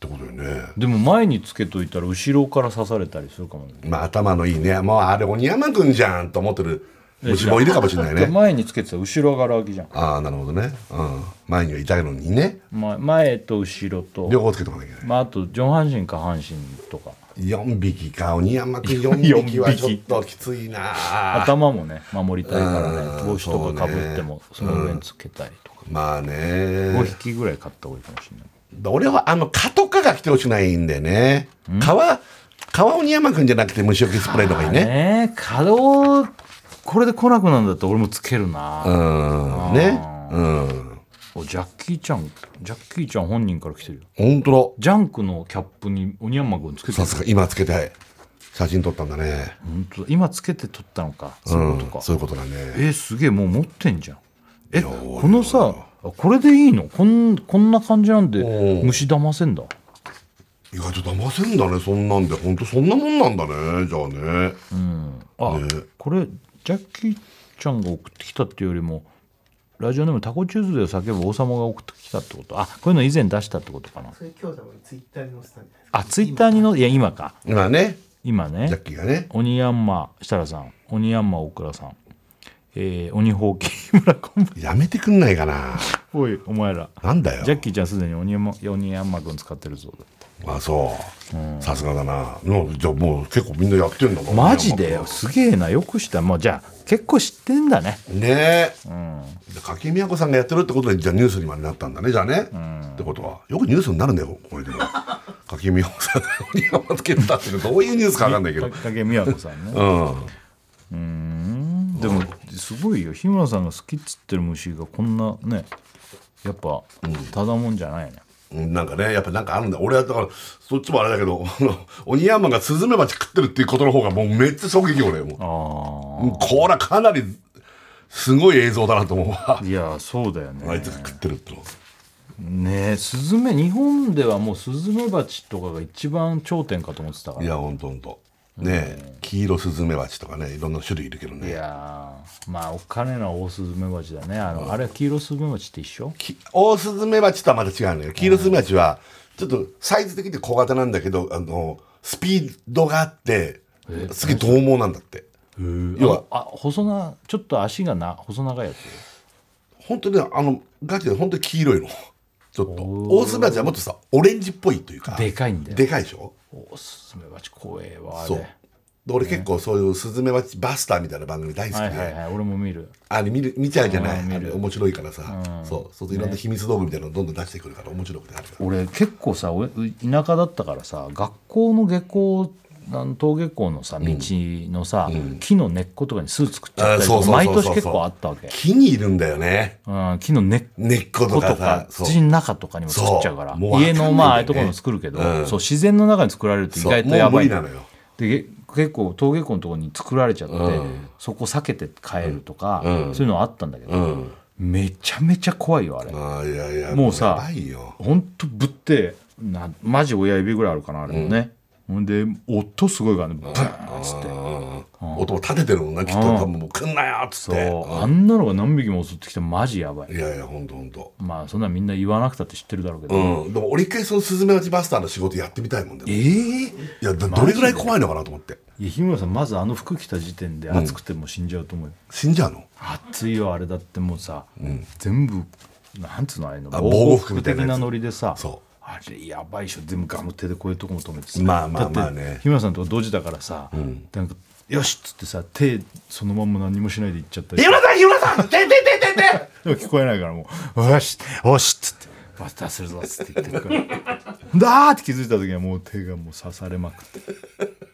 てことよね。でも前につけといたら後ろから刺されたりするかもね。まあ頭のいいね。もうあれ鬼山くんじゃんと思ってる虫もいるかもしれないね。前につけてたら後ろがら空きじゃん、ああなるほどね、うん、前にはいたのにね。ま、前と後ろと、両方つけとかなきゃいけない。まあ、あと上半身下半身とか。4匹か。鬼山くん4匹はちょっときついな。頭もね守りたいからね。うん帽子とかかぶってもその上につけたりとか、まあね。5匹ぐらい買った方がいいかもしれない。俺はあの蚊とかが来てほしくないんでね。蚊は蚊は鬼山くんじゃなくて虫除けスプレーの方がいいね。ね稼働これで来なくなるんだったら俺もつけるな、うん。ね。うん。おジャッキーちゃんジャッキーちゃん本人から来てるよ。本当ジャンクのキャップにオニヤンマくんつけてさすが今つけて写真撮ったんだね。本当だ。今つけて撮ったのか。うそういうことか、んそういうことだね。えすげえもう持ってんじゃん。えやこのさあこれでいいの？こんこんな感じなんでうん。虫騙せんだ。意外と騙せんだねそんなんで。本当そんなもんなんだねじゃあね。あ、ね。これジャッキーちゃんが送ってきたっていうよりもラジオネームタコチューズデーを叫ぶ王様が送ってきたってこと？あこういうの以前出したってことかな。それ今日多分ツイッターに載せたんじゃないですかあツイッターにのいや今か。今ね。今ね。ジャッキーがね。鬼ヤンマ設楽さん。鬼ヤンマ大倉さん。えー、鬼ほうき村コンボやめてくんないかな。おいお前ら。なんだよ。ジャッキーちゃんすでに鬼ヤンマ鬼ヤンマ君使ってるぞあそう。さすがだな。のじゃあもう結構みんなやってんだなマジで？よすげえな。よくした。もうじゃあ結構知ってんだね。ね。え柿宮子さんがやってるってことでじゃあニュースにまでなったんだね。じゃあね、ってことは。よくニュースになるんだよこれでも柿宮子さんが鬼山つけてたってどういうニュースか分かんないけど。か影美和子さんね。うん。うん。でもすごいよ。日村さんが好きっつってる虫がこんなねやっぱただもんじゃないね、うんなんかねやっぱなんかあるんだ。俺はだからそっちもあれだけどあの 鬼山がスズメバチ食ってるっていうことの方がもうめっちゃ衝撃俺も。うあこれはかなりすごい映像だなと思うわ。あいやそうだよね。あいつが食ってるっての。ねえスズメ日本ではもうスズメバチとかが一番頂点かと思ってたから。いやほんとほんとね黄色スズメバチとかねいろんな種類いるけどいねやーまあお金のオオスズメバチだね。あの、あれは黄色スズメバチって一緒？きオオスズメバチとはまた違うのよ。黄色スズメバチはちょっとサイズ的に小型なんだけどあのスピードがあってすげえ獰猛なんだって。要はあ細なちょっと足がな細長いやつ？本当にあのガチで本当に黄色いの。ちょっと。オオスズメバチはもっとさオレンジっぽいというか。でかいんだよ。でかいでしょ？オオスズメバチ怖えわあれそう。で俺結構そういうスズメバチバスターみたいな番組大好きで、はいはいはい。俺も見る。あれ見る見ちゃうじゃない、うん見る。あれ面白いからさ、そう。そうするといろんな秘密道具みたいなのどんどん出してくるから面白くて。あるから。俺結構さお田舎だったからさ学校の下校あの登下校のさ道のさ、木の根っことかに巣作っちゃったりとか毎年結構あったわけ、木にいるんだよね。うん、木の根っ根っことか土の中とかにも作っちゃうから。家のまあああいうところも作るけど、うん。そう自然の中に作られると意外とやばいでげ結構登下校のところに作られちゃって、うん。そこ避けて帰るとか、うん。そういうのあったんだけど、うん。めちゃめちゃ怖いよあれ。あーいやいやもうさほんとぶってなマジ親指ぐらいあるかなあれもね、ほんで音すごいからねブーンっつって、うん。音も立ててるもんなきっと。多分もう来んなよっつって。そう、あんなのが何匹も襲ってきてマジやばい。いやいやほんとほんと。まあそんなみんな言わなくたって知ってるだろうけど、うん。でも俺一回そのスズメバチバスターの仕事やってみたいもんでええいやどどれぐらい怖いのかなと思って。いや日村さんまずあの服着た時点で暑くてもう死んじゃうと思うよ、死んじゃうの？暑いよあれだってもうさ、全部なんつうのあれのあ防護服みたいなやつ。的なノリでさそあれやばいでしょ。全部ガム手でこういうとこも止めてさ。まあまあまあね。日村さんとかドジだからさ、なんかよしっつってさ手そのまんま何もしないで行っちゃったり。日村さん日村さん！てててててでも聞こえないからもう「よしよし」っつって「バスターするぞ」っつって言ってるから「だー!」って気づいた時にはもう手がもう刺されまくって。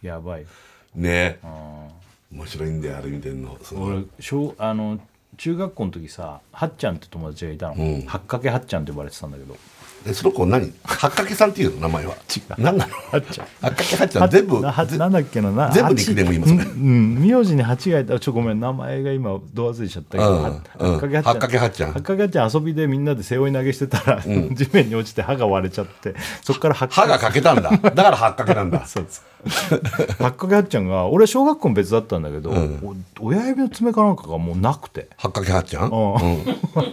やばい。よね面白いんだよあれ見てんの。俺小あの中学校の時さはっちゃんって友達がいたの、ん。はっかけはっちゃんって呼ばれてたんだけどえその子何？八掛さんっていうの名前は。何なの？八掛はっちゃん全部なんだっけなな全部ニックネーム言いますね。うん字に8がいたらちょごめん名前が今ど忘れしちゃったけど、うんはうん。はっかけはっちゃんはっかけはっちゃん遊びでみんなで背負い投げしてたら、地面に落ちて歯が割れちゃってそっから歯が欠けたんだ。だから八掛なんだ。そうです。はっかけはっちゃんが俺小学校も別だったんだけど、お親指の爪かなんかがもうなくて。八掛はっちゃん。うん。うん。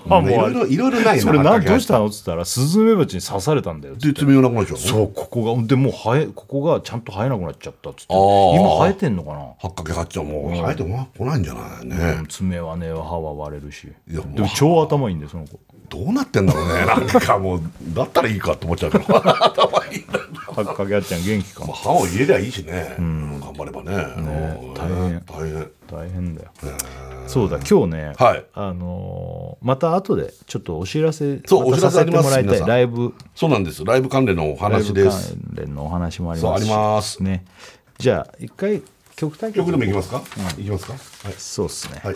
あもういろいろいろいろないなそれなどうしたの？っつったらスズメバチに刺されたんだよで爪がなくなっちゃうの？そうここがでもう生えここがちゃんと生えなくなっちゃったっつって。今生えてんのかな、八掛はっちゃんもう生えてこないんじゃないね。うん爪はね歯は割れるし。いやでも超頭いいんだよその子。どうなってんだろうね。なんかもうだったらいいかって思っちゃうけど。頭いいんだかけはっちゃん元気か。まあ歯を入れりゃいいしね。頑張ればね。うん大変。大変。大変だよ。そうだ今日ね、はい。あのーまた後でちょっとお知らせそうお知らせありますさせてもらいたい。皆さん。ライブ。そうなんです。ライブ関連のお話です。関連のお話もありそうあますしります。ね。じゃあ一回曲対決。曲でもいきますか？いきますか？はい。そうっすね、はい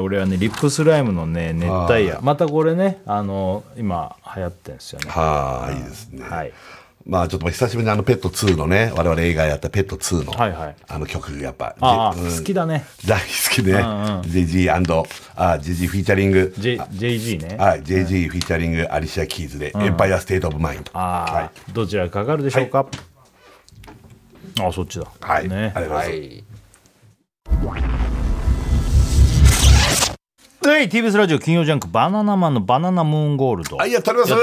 俺はねリップスライムのね熱帯夜。またこれねあの今流行ってんですよね。はいいいですね。はい。まあちょっと久しぶりにあのペット2のね我々映画やったペット2のはいはい。あの曲やっぱあうん。好きだね。大好きね。んうん。 JAY-Z あ JAY-Z featuring J JAY-Z ねはい JAY-Z featuring アリシア・キーズで Empire State of Mind ああ、はい。どちらかかるでしょうか、あそっちだ。はい。ね。ありがとうございます。はいはい、TBS ラジオ金曜ジャンク「バナナマンのバナナムーンゴールド」はいやっております。さ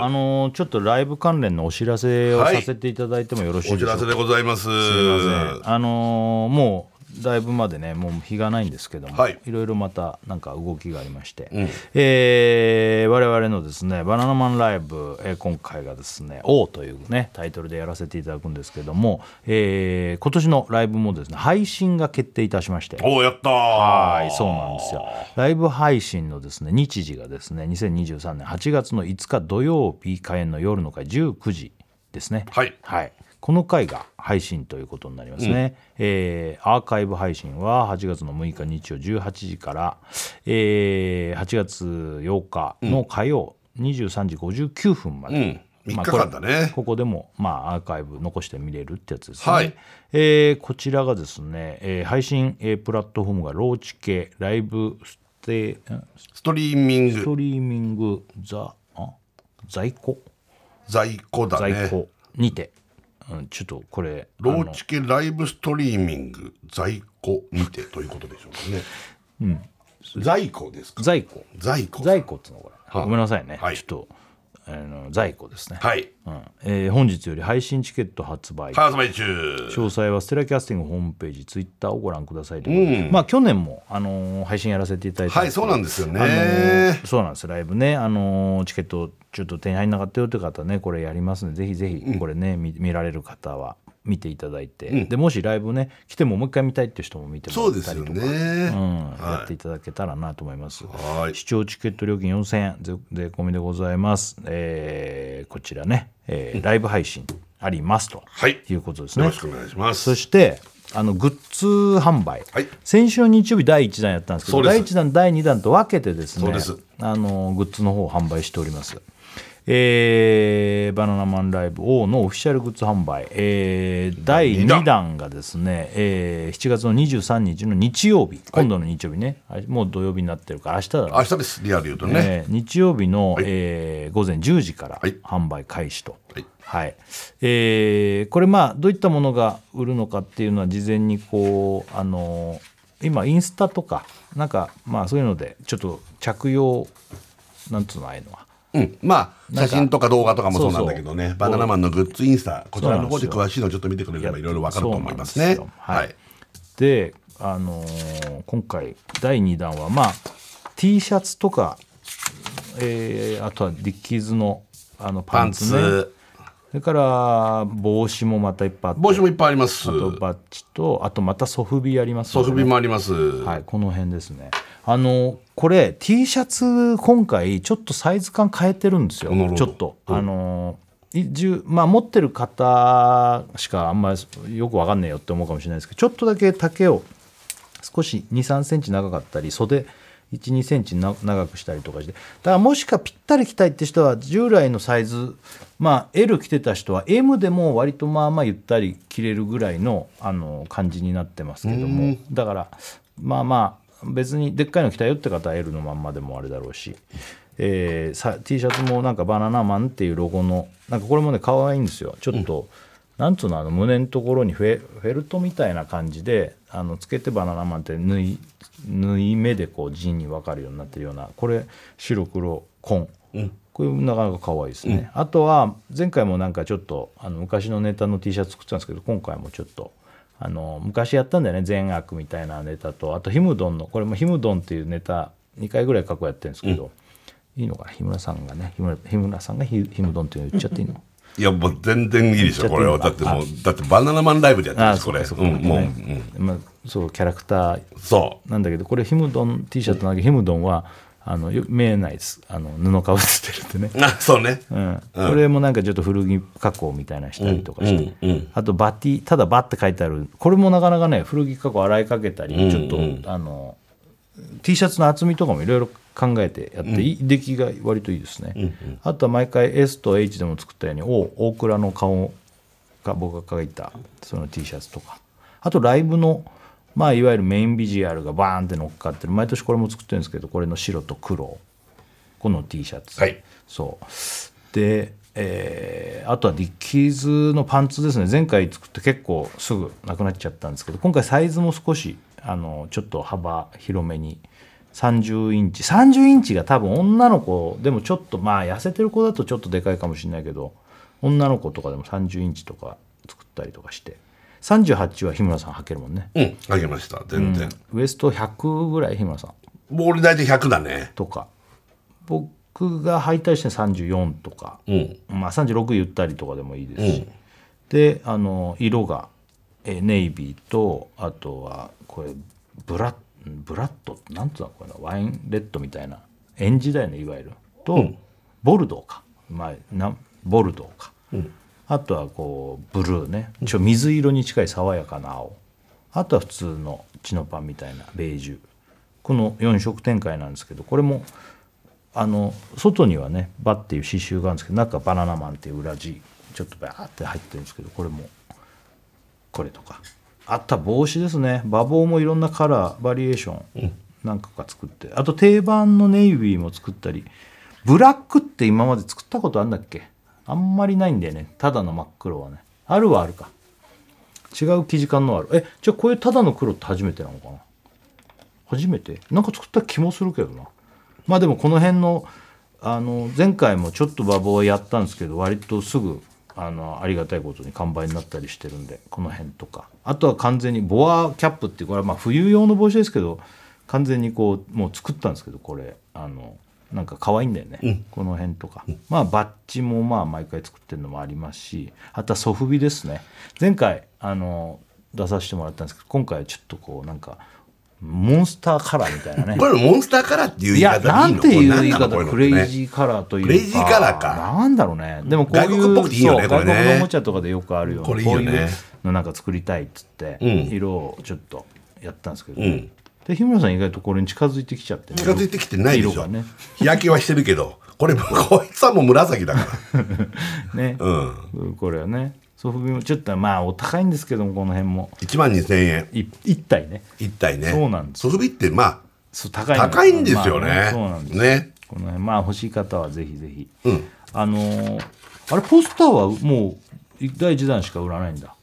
あ、あのーちょっとライブ関連のお知らせをはい。させていただいてもよろしいおでしょうか、知らせでございますす。すいません。あのーもうライブまでねもう日がないんですけども、はいいろいろまたなんか動きがありまして、えー我々のですねバナナマンライブ、えー今回がですね「王」というねタイトルでやらせていただくんですけども、えー今年のライブもですね配信が決定いたしましておおやったーはい、そうなんですよ。ライブ配信のですね日時がですね2023年8月の5日土曜日開演の夜の回19時ですね。はいはい。この回が配信ということになりますね。えーアーカイブ配信は8月の6日日曜18時から、えー8月8日の火曜23時59分まで。うん。3まあ日間だね。これここでも、まあ、アーカイブ残して見れるってやつですね。はい。えーこちらがですね、えー配信、えープラットフォームがローチ系ライブステんストリーミング。ストリーミングザあ在庫？在庫だね。在庫にて、うん、ちょっとこれローチケライブストリーミング在庫にてということでしょうかね。うん。在庫ですか？在庫在庫。在庫ってのこれ、はあごめんなさいね、はいちょっとあの在庫ですね、はい。うんえー本日より配信チケット発売発売中。詳細はステラキャスティングホームページツイッターをご覧くださいうことでまあ去年も、あのー配信やらせていただいてはい、そうなんですよね。あのーそうなんですライブね、あのーチケットちょっと手に入んなかったよという方ねこれやりますのでぜひぜひこれね、見見られる方は見ていただいて、でもしライブね来てももう一回見たいっていう人も見てもそうですよらったりとかね。うんやっていただけたらなと思います。はい視聴チケット料金4000円税税込みでございます。えーこちらね、えーライブ配信ありますとはいいうことですね。よろしくお願いします。そしてあのグッズ販売、はい先週の日曜日第1弾やったんですけど第1弾第2弾と分けてですねあのグッズの方を販売しております。えーバナナマンライブ O のオフィシャルグッズ販売、えー第2弾がですね、えー7月の23日の日曜日、今度の日曜日ね、あもう土曜日になってるから、明日だ明日です。リアル言うとね。えー日曜日の、えー午前10時からはい。販売開始と。はい。はい。えーこれまあどういったものが売るのかっていうのは事前にこうあのー今インスタとかなんかまあそういうのでちょっと着用なんつうのああいうのはうん、まあ写真とか動画とかもそうなんだけどね。バナナマンのグッズインスタこちらの方で詳しいのちょっと見てくれればいろいろわかると思いますね。はい。であのー今回第2弾はまあ T シャツとか、えーあとはディッキーズのあのパパンンツね。ツそれから帽子もまたいっぱいあって帽子もいっぱいあります。あとバッジとあとまたソフビありますソフビもあります、はいこの辺ですねあのこれ T シャツ今回ちょっとサイズ感変えてるんですよ。ちょっと。あのいじゅまあ持ってる方しかあんまりよくわかんねえよって思うかもしれないですけどちょっとだけ丈を少し2 3センチ長かったり袖1 2センチな長くしたりとかして。だからもしかぴったり着たいって人は従来のサイズまあ L 着てた人は M でも割とまあまあゆったり着れるぐらいのあの感じになってますけども。だからまあまあ別にでっかいの着たよって方は L のまんまでもあれだろうし、えーさ T シャツもなんかバナナマンっていうロゴのなんかこれもね可愛いんですよ。ちょっと、なんつうのあの胸のところにフェフェルトみたいな感じであのつけてバナナマンって縫い縫い目でこう字に分かるようになってるようなこれ白黒紺、これなかなか可愛いですね、あとは前回もなんかちょっとあの昔のネタの T シャツ作ってたんですけど今回もちょっとあの昔やったんだよね善悪みたいなネタと。あとヒムドンのこれもヒムドンっていうネタ2回ぐらい過去やってるんですけど、いいのかな？日村さんがね日村日村さんがヒヒムドンっていうの言っちゃっていいの？いやもう全然いいでしょこれは。だ言ってもうだってバナナマンライブでやってますこれ。そううか。んもう、ねまあ、そうキャラクターう。ん、そなんだけどこれヒムドン T シャツなんだけどヒムドンはあのよ見えないです。あの布かぶってるって ね、うあそうね、うん。これもなんかちょっと古着加工みたいなのしたりとかして、あとバティただバって書いてある。これもなかなかね古着加工洗いかけたり、ちょっとあの T シャツの厚みとかもいろいろ考えてやって、いい出来が割といいですね、あとは毎回 S と H でも作ったようにお大倉の顔が僕が描いたその T シャツとか。あとライブのまあいわゆるメインビジュアルがバーンって乗っかってる。毎年これも作ってるんですけどこれの白と黒。この T シャツ、はい。そう。で、えーあとはディッキーズのパンツですね。前回作って結構すぐなくなっちゃったんですけど今回サイズも少しあのちょっと幅広めに30インチ。30インチが多分女の子でもちょっとまあ痩せてる子だとちょっとでかいかもしれないけど女の子とかでも30インチとか作ったりとかして38は日村さん履けるもんね。うんあげました。全然、ウエスト100ぐらい日村さん。もう俺大体100だね。とか。僕が履いたりして34とか、うん。まあ、36言ったりとかでもいいですし、であの色がえーネイビーとあとはこれブラッブラッドってなんつうのこれなワインレッドみたいなエンジだよねいわゆる。と、ボルドーか、まあ、なボルドーか、あとはこうブルーね。ちょ水色に近い爽やかな青。あとは普通のチノパンみたいなベージュ。この4色展開なんですけどこれもあの外にはね「バ」っていう刺繍があるんですけど中バナナマンっていう裏地ちょっとバーって入ってるんですけどこれもこれとか。あとは帽子ですね。馬帽もいろんなカラーバリエーションなんかが作って。あと定番のネイビーも作ったりブラックって今まで作ったことあるんだっけ？あんまりないんだよね。ただの真っ黒はね。あるはあるか。違う生地感のある。えじゃあこういうただの黒って初めてなのかな？初めて？なんか作った気もするけどな。まあでもこの辺のあの前回もちょっと馬房やったんですけど割とすぐあのありがたいことに完売になったりしてるんでこの辺とか。あとは完全にボアキャップっていうこれはまあ冬用の帽子ですけど完全にこうもう作ったんですけどこれ。あのなんか可愛いんだよね、この辺とか、まあバッジもまあ毎回作ってるのもありますしあとはソフビですね。前回あの出させてもらったんですけど今回はちょっとこうなんかモンスターカラーみたいなね。これモンスターカラーっていう言い方でいいの？なんていう言い方、クレイジーカラーというか。クレイジーカラーか。なんだろうね。でもこういう、外国っぽくていいよねそうこれね。外国のおもちゃとかでよくあるような、これいいよね。こういうのなんか作りたいっつって、うん。色をちょっとやったんですけど、んで、日村さん意外とこれに近づいてきちゃって、ね、近づいてきてないでしょ、ね。日焼けはしてるけどこれこいつはもう紫だか ね、らうん。これはね。ソフビもちょっとまあお高いんですけども、この辺も。1万2000円。い一体ね。一体ね。そうなんです。ソフビってまあ高いの。高いんですよね,、まあそうなんです。ね。この辺まあ欲しい方はぜひぜひ、うん。あのーあれポスターはもう第1弾しか売らないんだ。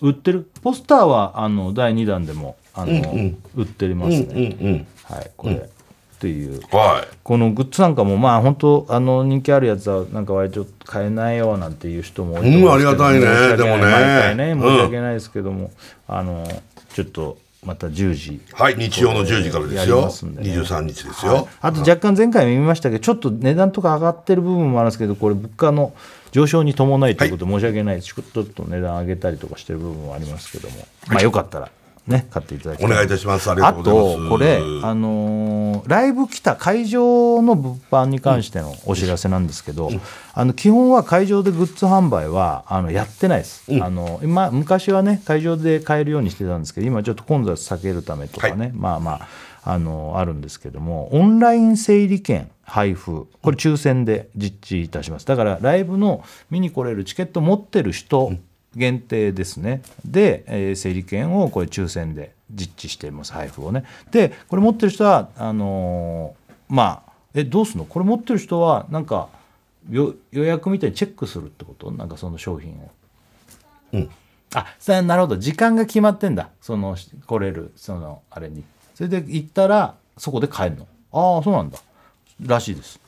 売ってる？ポスターはあの第2弾でもあの、売ってますね、うんうんはいこれ、っていう。はい。このグッズなんかもまあ本当あの人気あるやつはなんか割と買えないよなんていう人も多いと思うんですけどうんありがたいねでもね。毎回ねうん。申し訳ないですけども、あのちょっとまた10時。はい日曜の10時からですよ。ますね。23日ですよ、あと若干前回も見ましたけどちょっと値段とか上がってる部分もあるんですけどこれ物価の上昇に伴いということで申し訳ないです、ちょっと値段上げたりとかしてる部分もありますけども、まあよかったらね。買っていただきたお願いいたします。ありがあとうございます。とこれあのーライブ来た会場の物販に関してのお知らせなんですけど、あの基本は会場でグッズ販売はあのやってないです、あの今昔はね会場で買えるようにしてたんですけど今ちょっと混雑避けるためとかね、まあまああのあるんですけどもオンライン整理券配布これ抽選で実施いたします。だからライブの見に来れるチケット持ってる人限定ですね。で、えー整理券をこれ抽選で実施しています配布をね。でこれ持ってる人はあのーまあえどうすんの？これ持ってる人はなんかよ予約みたいにチェックするってこと？なんかその商品を。うん。あさなるほど。時間が決まってんだ。その来れるそのあれに。それで行ったらそこで買えるの？ああそうなんだ。らしいです、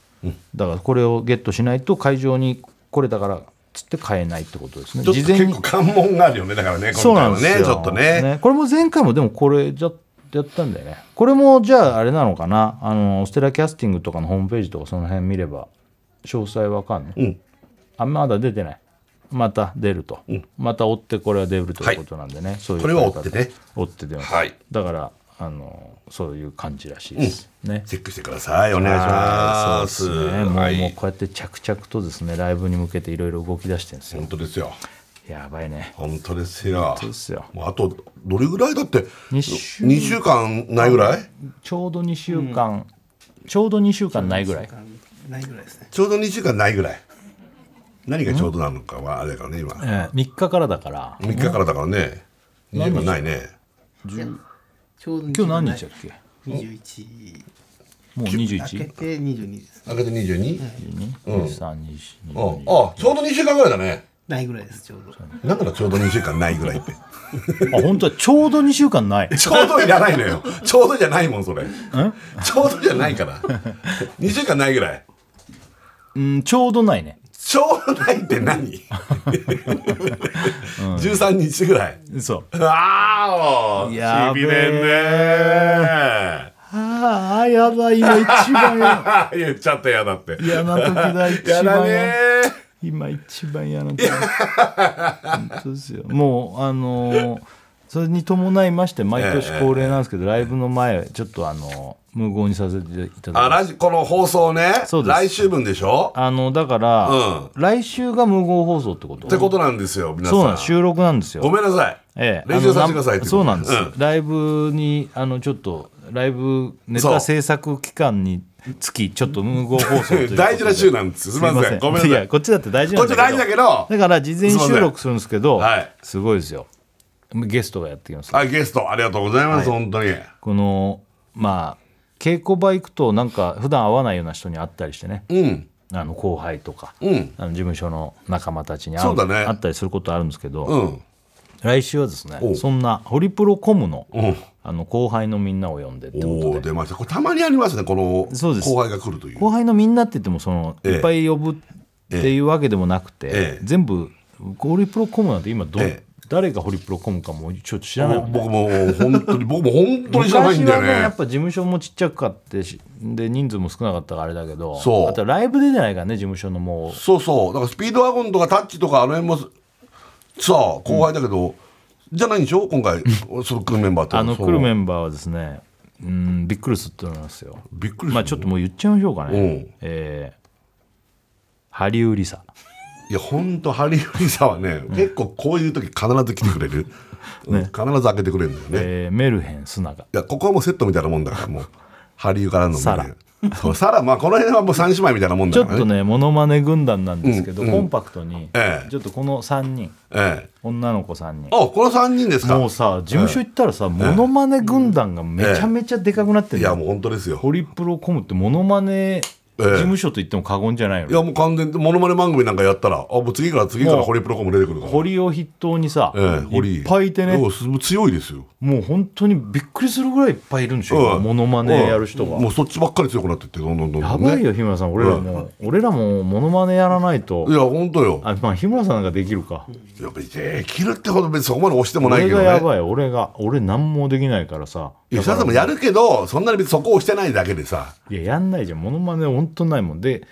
だからこれをゲットしないと会場に来れたからつって買えないってことですね。事前に結構関門があるよねだからね今回はねちょっとね。これも前回もでもこれじゃやったんだよね。これもじゃああれなのかな？あのステラキャスティングとかのホームページとかその辺見れば詳細わかんの、うん。あまだ出てない。また出ると、また追ってこれは出るということなんでね、そういうこれは追ってね。追って出ます、はい。だからあのそういう感じらしいです、ね。チェックしてください。お願いします。そうですね、もうはい。もうこうやって着々とですねライブに向けていろいろ動き出してるんですよ。本当ですよ。やばいね。本当ですよ。そうですよ。もうあとどれぐらいだって二週2週間ないぐらい？ちょうど2週間、ちょうど2週間ないぐらい。ないぐらいですね。ちょうど2週間ないぐらい。何がちょうどなのかはあれだからね今。ええ3日からだから。3日からだからね。2週間ないねちょうど今日何日だっけ？21もう明け 21? て22です。明けて 22? 23、22ああちょうど2週間ぐらいだね。ないぐらいですちょうど。だからちょうど2週間ないぐらいって。あ本当はちょうど2週間ない。ちょうどいらないのよ。ちょうどじゃないもんそれ。ちょうどじゃないから。2週間ないぐらい。うんちょうどないねちょうどないって何、13日ぐらい。そうああやべえああやだ今一番や。言っちゃったやだって。嫌な時だ一や。だ番やね今一番嫌な時本当ですよ。もうあのーそれに伴いまして毎年恒例なんですけど、ライブの前ちょっとあの無言にさせていただきあます。ラジこの放送ね来週分でしょ？あのだから、う来週が無言放送ってこと？ってことなんですよ皆さん。そうなんです。収録なんですよ。ごめんなさい、ええ、練習させてくださいそうなんです、うん。ライブにあのちょっとライブネタ制作期間につきちょっと無言放送 大事な週なんです。すみません。ごめんなさい。やこっちだって大事なんだけど。こっち大事だけど。だから事前収録するんですけどはい。すごいですよ。ゲストがやってきます。あゲストありがとうございます、本当に。このまあ稽古場行くとなんか普段会わないような人に会ったりしてね。うん。あの後輩とか、うん。あの事務所の仲間たちに会そうだね。会ったりすることあるんですけど、うん。来週はですねそんなホリプロコムの,、うん。あの後輩のみんなを呼んでっておことで。お出ましたこれたまにありますねこの後輩が来るという。後輩のみんなって言ってもその、ええ。いっぱい呼ぶっていうわけでもなくて、ええ。全部ホリプロコムなんて今ど、ええ誰がホリプロコムかもちょっと知らない。ね僕も本当に僕も本当に知らないんだよね。ねやっぱ事務所もちっちゃくかってしで人数も少なかったからあれだけどそう。あとライブ出てないからね事務所のもう。そうそう。だからスピードワゴンとかタッチとかあの辺もさ後輩だけど、じゃないんでしょ？今回その来るメンバーってあの来るメンバーはですねうんビックルスって思いますよ。びっくりするまあちょっともう言っちゃいましょうかね、うん。えーハリウリサいや本当ハリウリサはね、結構こういう時必ず来てくれる、うん必ず開けてくれるんだよね、いえーメルヘンスナガやここはもうセットみたいなもんだから もう。ハリウからのサラ。そうサラまあこの辺はもう三姉妹みたいなもんちょっだからね。とねモノマネ軍団なんですけど、コンパクトに、ええ。ちょっとこの3人ええ。女の子3人。あこの3人ですか。もうさ事務所行ったらさ、モノマネ軍団がめちゃめちゃでかくなってるいやもう本当ですよ。ホリプロコムってモノ事務所と言っても過言じゃないよいやもう完全にモノマネ番組なんかやったらあもう次から次からホリプロコム出てくるから。堀を筆頭にさ、ええ堀。いっぱいいてね。強いですよ。もう本当にびっくりするぐらいいっぱいいるんでしょ、今うん。モノマネやる人が、もうそっちばっかり強くなってってどんどんどんどん、ね、やばいよ日村さん。俺らも、俺らもモノマネやらないと。いや本当よ。あまあ日村さんなんかできるか。やっぱりできるってほど別にそこまで押してもない俺けどね。がやばい俺が俺何もできないからさいや、さんもやるけど、そんなに別にそこを押してないだけでさ。いややんないじゃんモノマネ本当ないもんで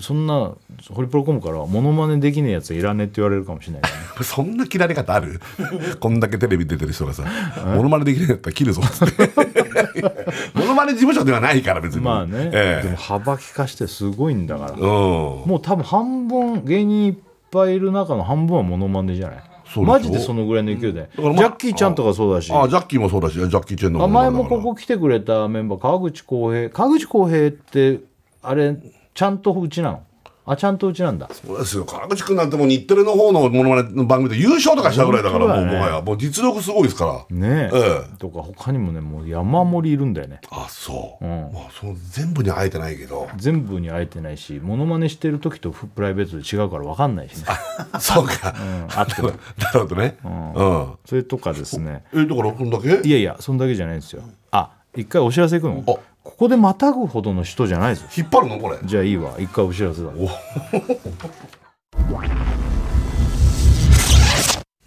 そんなホリプロコムからモノマネできねえやついらねえって言われるかもしれないね そんな切られ方ある？こんだけテレビ出てる人がさ、モノマネできないんだったら切るぞっつって。モノマネ事務所ではないから別に。まあね、ええでも幅利かしてすごいんだからうん。もう多分半分芸人いっぱいいる中の半分はモノマネじゃない？マジでそのぐらいの勢いで、ジャッキーちゃんとかそうだし。あ、ジャッキーもそうだし、ジャッキーチェンの前もここ来てくれたメンバー川口浩平。川口浩平ってあれちゃんとうちなの？あちゃんとうちなんだ。そうですよ。川口君なんてもう日テレの方のモノマネの番組で優勝とかしたぐらいだから、もうもはや。もう実力すごいですから。ねえ、ええ。とか他にもねもう山盛りいるんだよね。あそう、ん。まあその全部に会えてないけど。全部に会えてないしモノマネしてる時とプライベートで違うから分かんないしね、そうか、うん、あってもなるほどね。うん、それとかですね。えだからこんだけ？いやいやそんだけじゃないんですよ。あ一回お知らせ行くの？あここでまたぐほどの人じゃないぞ。引っ張るの？これ。じゃあいいわ。一回お知らせだ。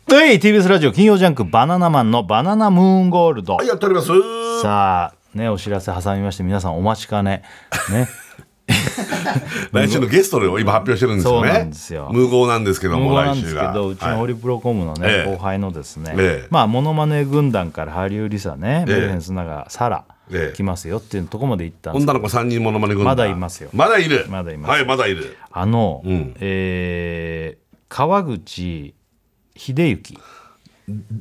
はい TBS ラジオ金曜ジャンク「バナナマンのバナナムーンゴールド。はいやっております」さあねお知らせ挟みまして皆さんお待ちかね。ね 来週のゲストを今発表してるんですよね。そうなんですよ。無謀なんですけども無謀なんですけどうちのはい。ホリプロコムのね、ええ。後輩のですね、ええ。まあモノマネ軍団からハリウリサね、ええ。メルヘンスナガサラ、ええ。来ますよっていうところまで行ったんです女の子3人モノマネ軍団。まだいますよ。まだいる。まだいますはいまだいる。あの、うん。えー川口秀幸。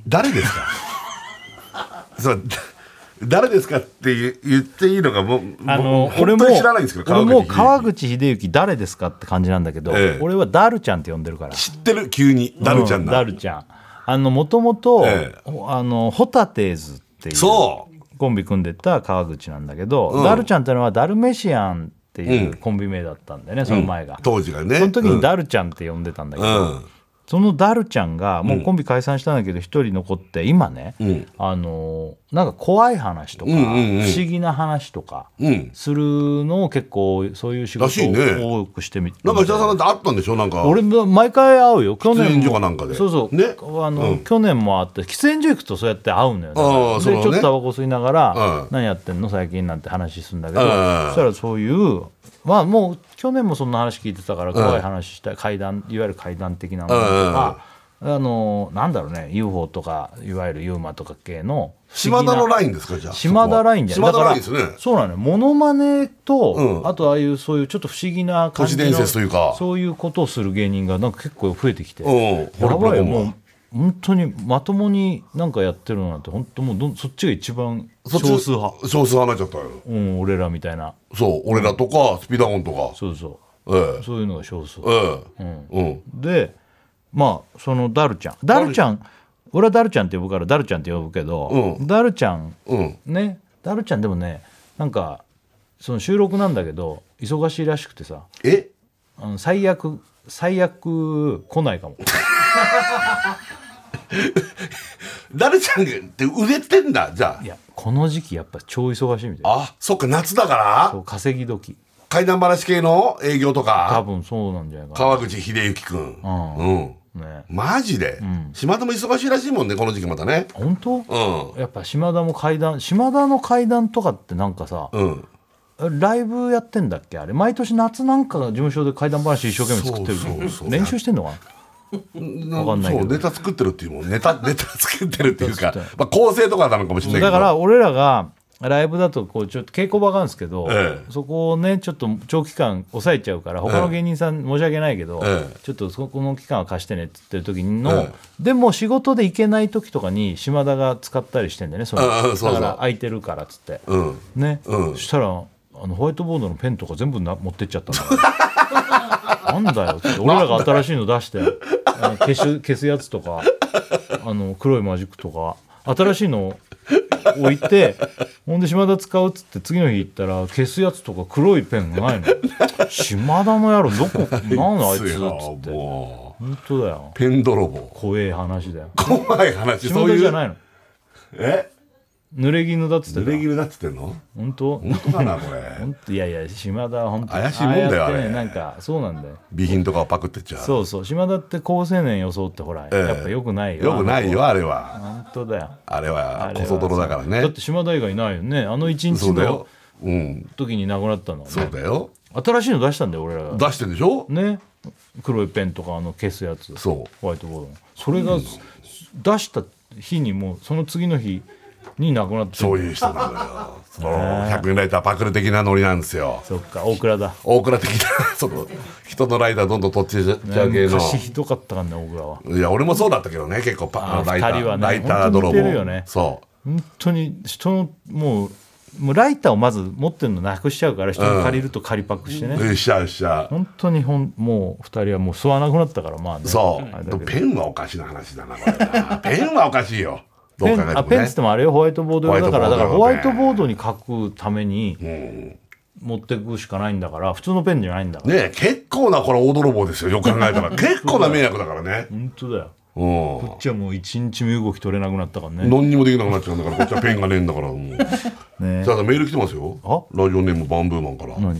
誰ですか？誰ですかって言言っていいのがもうあの俺も知らないんですけど俺も川口秀幸誰ですかって感じなんだけど、ええ。俺はダルちゃんって呼んでるから。知ってる？急に。ダルちゃんうな、ダルちゃん。あのもともとええ。あのホタテーズっていうコンビ組んでた川口なんだけど、うん。ダルちゃんってのはダルメシアンっていううん。コンビ名だったんだよね、その前が、当時がね。その時うん。にダルちゃんって呼んでたんだけど、うん。そのダルちゃんがもうコンビ解散したんだけど一人残って今ね、うん。あのなんか怖い話とか、うんうんうん。不思議な話とかうん。するのを結構そういう仕事らしいね。を多くしてみな。んか石田さんなんてあったんでしょ？なんか。俺も毎回会うよ。去喫煙年も所かなんかで。そうそう、ね。あのうん。去年も会って喫煙所行くとそうやって会うのよ。だからああそうね。でちょっとタバコ吸いながら、うん。何やってんの最近なんて話するんだけど、うん。そしたらそういうまあもう去年もそんな話聞いてたから怖い話した怪談いわゆる怪談的なものとか、あのなんだろうね UFO とかいわゆる UMA とか系の島田のラインですかじゃあ島田ラインじゃ島田ラインですね。そうなのよ。モノマネと、うん。あとああいうそういうちょっと不思議な感じの都市伝説というか。そういうことをする芸人がなんか結構増えてきて、うんやばいよホリプロコムはもう本当にまともになんかやってるなんて本当もうどんそっちが一番少数派、少数派になっちゃったよ。うん、俺らみたいな。そう俺らとかスピーダーゴンとか。そうそえうそういうのが少数。えええ。うん。でまあそのダルちゃん。ダルちゃん俺はダルちゃんって呼ぶからダルちゃんって呼ぶけど、うん。ダルちゃんうん。ねダルちゃんでもねなんかその収録なんだけど忙しいらしくてさえ？あの最悪最悪来ないかも。ダルちゃんって売れてんだじゃいやこの時期やっぱ超忙しいみたい。ああそっか夏だから？そう稼ぎ時。怪談話系の営業と多か分そうなんじゃないか川口秀之君ん。うん。なね。マジで、島田も忙しいらしいもんねこの時期またね。本当？うん。やっぱ島田も階段島田の階段とかってなんかさ、うん。ライブやってんだっけ？あれ毎年夏なんか事務所で怪談話一生懸命作ってるそうそう。そう練習してんのかな？わかんないけど。そうネタ作ってるっていうもん。ネタネタ作ってるっていうかまあ、構成とかなのかもしれないけど。だから俺らがライブだとこうちょっと稽古場があるんですけど、ええ。そこをねちょっと長期間抑えちゃうから他の芸人さん申し訳ないけど、ええ。ちょっとそこの期間は貸してねって言ってる時の、えでも仕事で行けない時とかに島田が使ったりしてんだよねそれ。だから空いてるからっつって、うん。ね、うん。そしたらあのホワイトボードのペンとか全部な持ってっちゃったんだよ。なんだよ。って俺らが新しいの出してあの消す消すやつとかあの黒いマジックとか新しいの置いてほんで島田使うっつって次の日行ったら消すやつとか黒いペンがないの。島田の野郎どこなんだあいつっつよって。も本当だよ。うペン泥棒。怖え話だよ。怖い話島そういう。田じゃないの。え？濡れ衣だっつってた。濡れ衣だっつってんの？本当？本当かなこれ。いやいや島田は本当。怪しいもんだよあれねなんかそうなんだよ。備品とかをパクってっちゃう。そうそう。島田って高青年装ってほら、ええ。やっぱよくないよ。よくないよあれは。本当だよ。あれあはこそ泥だからだっねて島田以外いないよね。あの一日の時に亡くなったのはそうねだよ。新しいの出したんだよ俺ら。が出してんでしょ？ね。黒いペンとかあの消すやつ。そう。ホワイトボードの。それが、出した日にもうその次の日に亡くなってそういう人なのよ。その100円ライターパクる的なノリなんですよ。そっか大倉だ。大倉的な その人のライターどんどん取っちゃう系の。昔ひどかったからね大倉は。いや俺もそうだったけどね結構パライタ二人はねーライター泥本当に似てるよね。棒。そ本当に人のもうもうライターをまず持ってるのなくしちゃうから人に借りると借りパクしてね、うよっしゃよっしゃ本当にほんもう2人はもう吸わなくなったからまあね。そう。ペンはおかしな話だなこれな。ペンはおかしいよどペう考えてもンあペンっつっねてもあれよホワイトボード用だからだから。ホホワイトボボードに書くためにうん持ってくしかないんだから普通のペンじゃないんだから、ねえ結構なこれ大泥棒ですよ。よく考えたら。結構な迷惑だからね。本当だよ。うん。こっちはもう一日身動き取れなくなったからね。何にもできなくなっちゃうんだからこっちはペンがねえんだからもう。ねじゃあメール来てますよ。あ？ラジオネームバンブーマンから。何？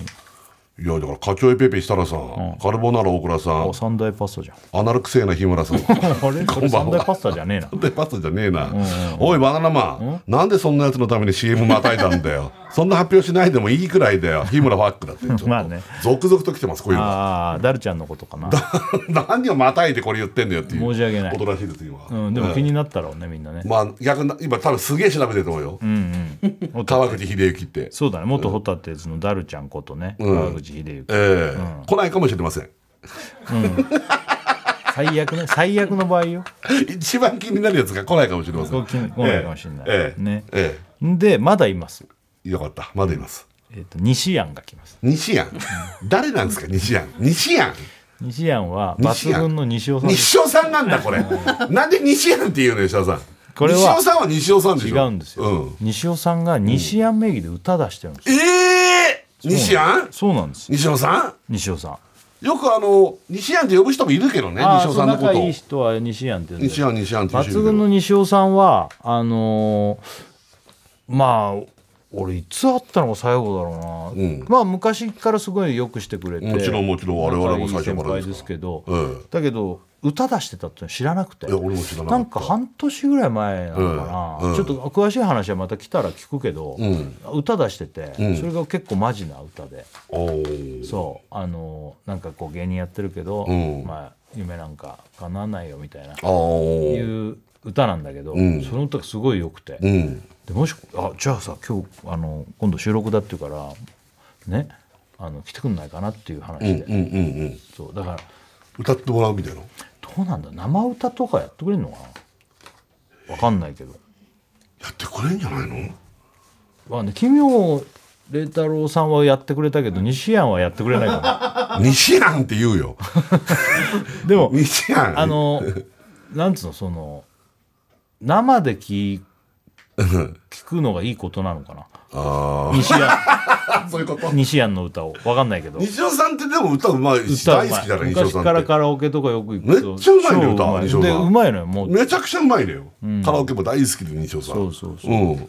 いやだから課長エペペ設楽さん、カルボナーラ大倉さんあ三大パスタじゃん。アナルクセーな日村さん。あれ？それ三大パスタじゃねえな。でパスタじゃねえな、おいバナナマン、なんでそんなやつのために CM またいだんだよそんな発表しないでもいいくらいだよ。日村ファックだって。ちょっと。まあね。続々と来てますこういうの。ああダルちゃんのことかな。何をまたいでこれ言ってんだよっていう。申し訳ない。ことらしいです今、うんでも気になったろうねみんなね。まあ逆な今多分すげえ調べてると思うよ、うんうん。川口秀之って。そうだね。元ホタテズのダルちゃんことね、うん。川口秀之ええ。来ないかもしれません。最悪ね。最悪の場合よ。一番気になるやつが来ないかもしれません。来来ないかもしれない、ええ。ね。えでまだいます。えよかった。まだいます、えっ、と西安が来ます。西安誰なんですか西安西安西安は抜群の西尾さん西尾さんなんだこれ。なんで西安って言うの吉田さん？これは西尾さんは西尾さんでしょ？違うんですよ、うん、西尾さんが西安名義で歌出してるんですよ、ええ西安そうなんです。よ西尾さ西尾さん。んよくあの西安って呼ぶ人もいるけどねあ西尾さんのこと。仲いい人は西安って言うんで西安西安って抜群の西尾さんはあのーまあ俺いつ会ったのが最後だろうな、うん。まあ昔からすごいよくしてくれて。もちろんもちろん。我々も最初か？らですけど、えだけど歌出してたって知らなくて。いや俺も知らなかった。なんか半年ぐらい前なのかな、うんうんちょっと詳しい話はまた来たら聞くけど、ん。歌出してて、ん。それが結構マジな歌で。そう。あのなんかこう芸人やってるけど、うん。まあ夢なんか叶わないよみたいな。いう歌なんだけど、ん。その歌がすごい良くて、うんでもしあじゃあさ今日あの今度収録だっていうからねあの来てくんないかなっていう話で、うんうんうんうん。そうだから。歌ってもらうみたいな？どうなんだ？生歌とかやってくれるのかな？わかんないけど。やってくれんじゃないの？まあね奇妙麗太郎さんはやってくれたけど西安はやってくれないか 西安って言うよ。なでも 西安あのなんつうのその生で聞聞くのがいいことなのかな？あ西安あ そういうこと？西安の歌をわかんないけど。西尾さんってでも歌うまいし歌う大好きじゃない西尾昔からさんって。カラオケとかよく行くと。めっちゃうまいね超歌西尾さん。でうまいのよもう。めちゃくちゃうまいのよ、カラオケも大好きで西尾さん。そうそうそう。うん。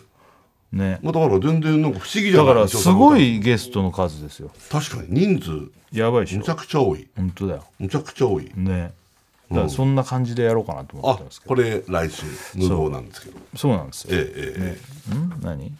ね。まあ、だから全然なんか不思議じゃないだからす西尾さんの歌。ごいゲストの数ですよ。確かに人数。やばいでしょ。むちゃくちゃ多い。本当だよ。むちゃくちゃ多い。ねだからそんな感じでやろうかなと思っあてますけど。これ来週無謀なんですけど。そう。なんです。よえええん？何？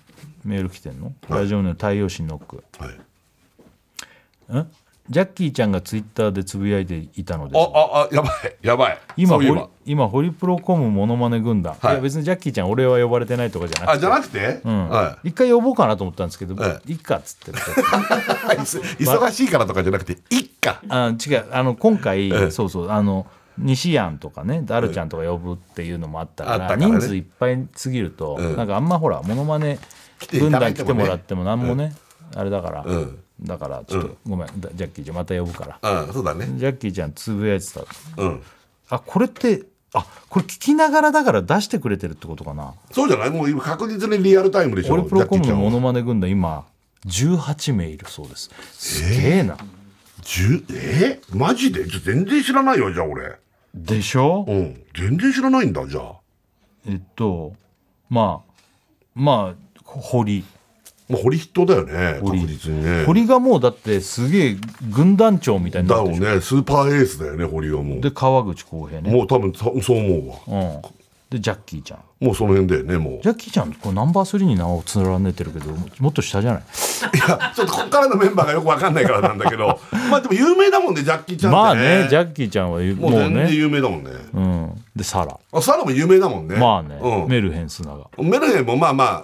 メール来てんの、ラジオネーム太陽神ノック。えはい。んジャッキーちゃんがツイッターでつぶやいていたのです。あああやばいやばい。今ホ今ホリプロコムモノマネ軍団、はい。い、や別にジャッキーちゃん俺は呼ばれてないとかじゃなくて。あじゃなくて、うん。は一回呼ぼうかなと思ったんですけど、えいいかっつって い、忙しいからとかじゃなくていっか。あ違う。あの今回、ええ。そうそう。あの西安とかねダルちゃんとか呼ぶっていうのもあったから,、人数いっぱいすぎると、うん。なんかあんまほらモノマネてい軍団来てもらってもなんもね、あれだから、うん。だからちょっと、ごめんだジャッキーちゃんまた呼ぶから。うんそうだね。ジャッキーちゃんつぶやいてた。うん。あこれってあこれ聞きながらだから出してくれてるってことかな？そうじゃない？もう今確実にリアルタイムでしょ。俺プロコムのモノママネ軍団今18名いるそうです。すげえな、え？マジで？全然知らないよじゃあ俺でしょ、うん。全然知らないんだじゃあ。えっとまあまあ堀。もう堀筆頭だよね堀。確実にね。堀がもうだってすげえ軍団長みたいになだってるろうねスーパーエースだよね堀はもう。で川口浩平ね。もう多分そそう思うわ。うんでジャッキーちゃん。もうその辺だよねもう。ジャッキーちゃんこれナンバー3に名を連ねてるけどもっと下じゃない？いやちょっとこっからのメンバーがよくわかんないからなんだけど。まあでも有名だもんねジャッキーちゃんってね。まあねジャッキーちゃんはもうもう全然ね。有名だもんね。うん。でサラ。あサラも有名だもんね。まあね、うん。メルヘンスナが。メルヘンもまあまあ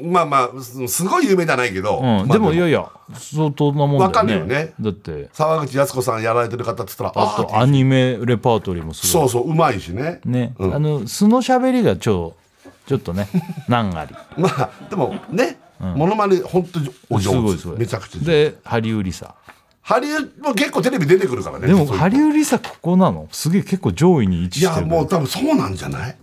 まあまあすすごい有名じゃないけど、うん、まあでも。いやいや相当なもんだよね。わかるよね。だって。沢口靖子さんやられてる方って言ったらあとあアニメレパートリーもすごい。そうそううまいしね。ね、うん。あの素の喋りがちょちょっとね 難あり。まあでもね、モノマネ本当にお上手。すごいすごい。めちゃくちゃでハリウリサ。ハリウも結構テレビ出てくるからねでもハリウリサここなの？すげえ結構上位に位置いやしてる。もう多分そうなんじゃない？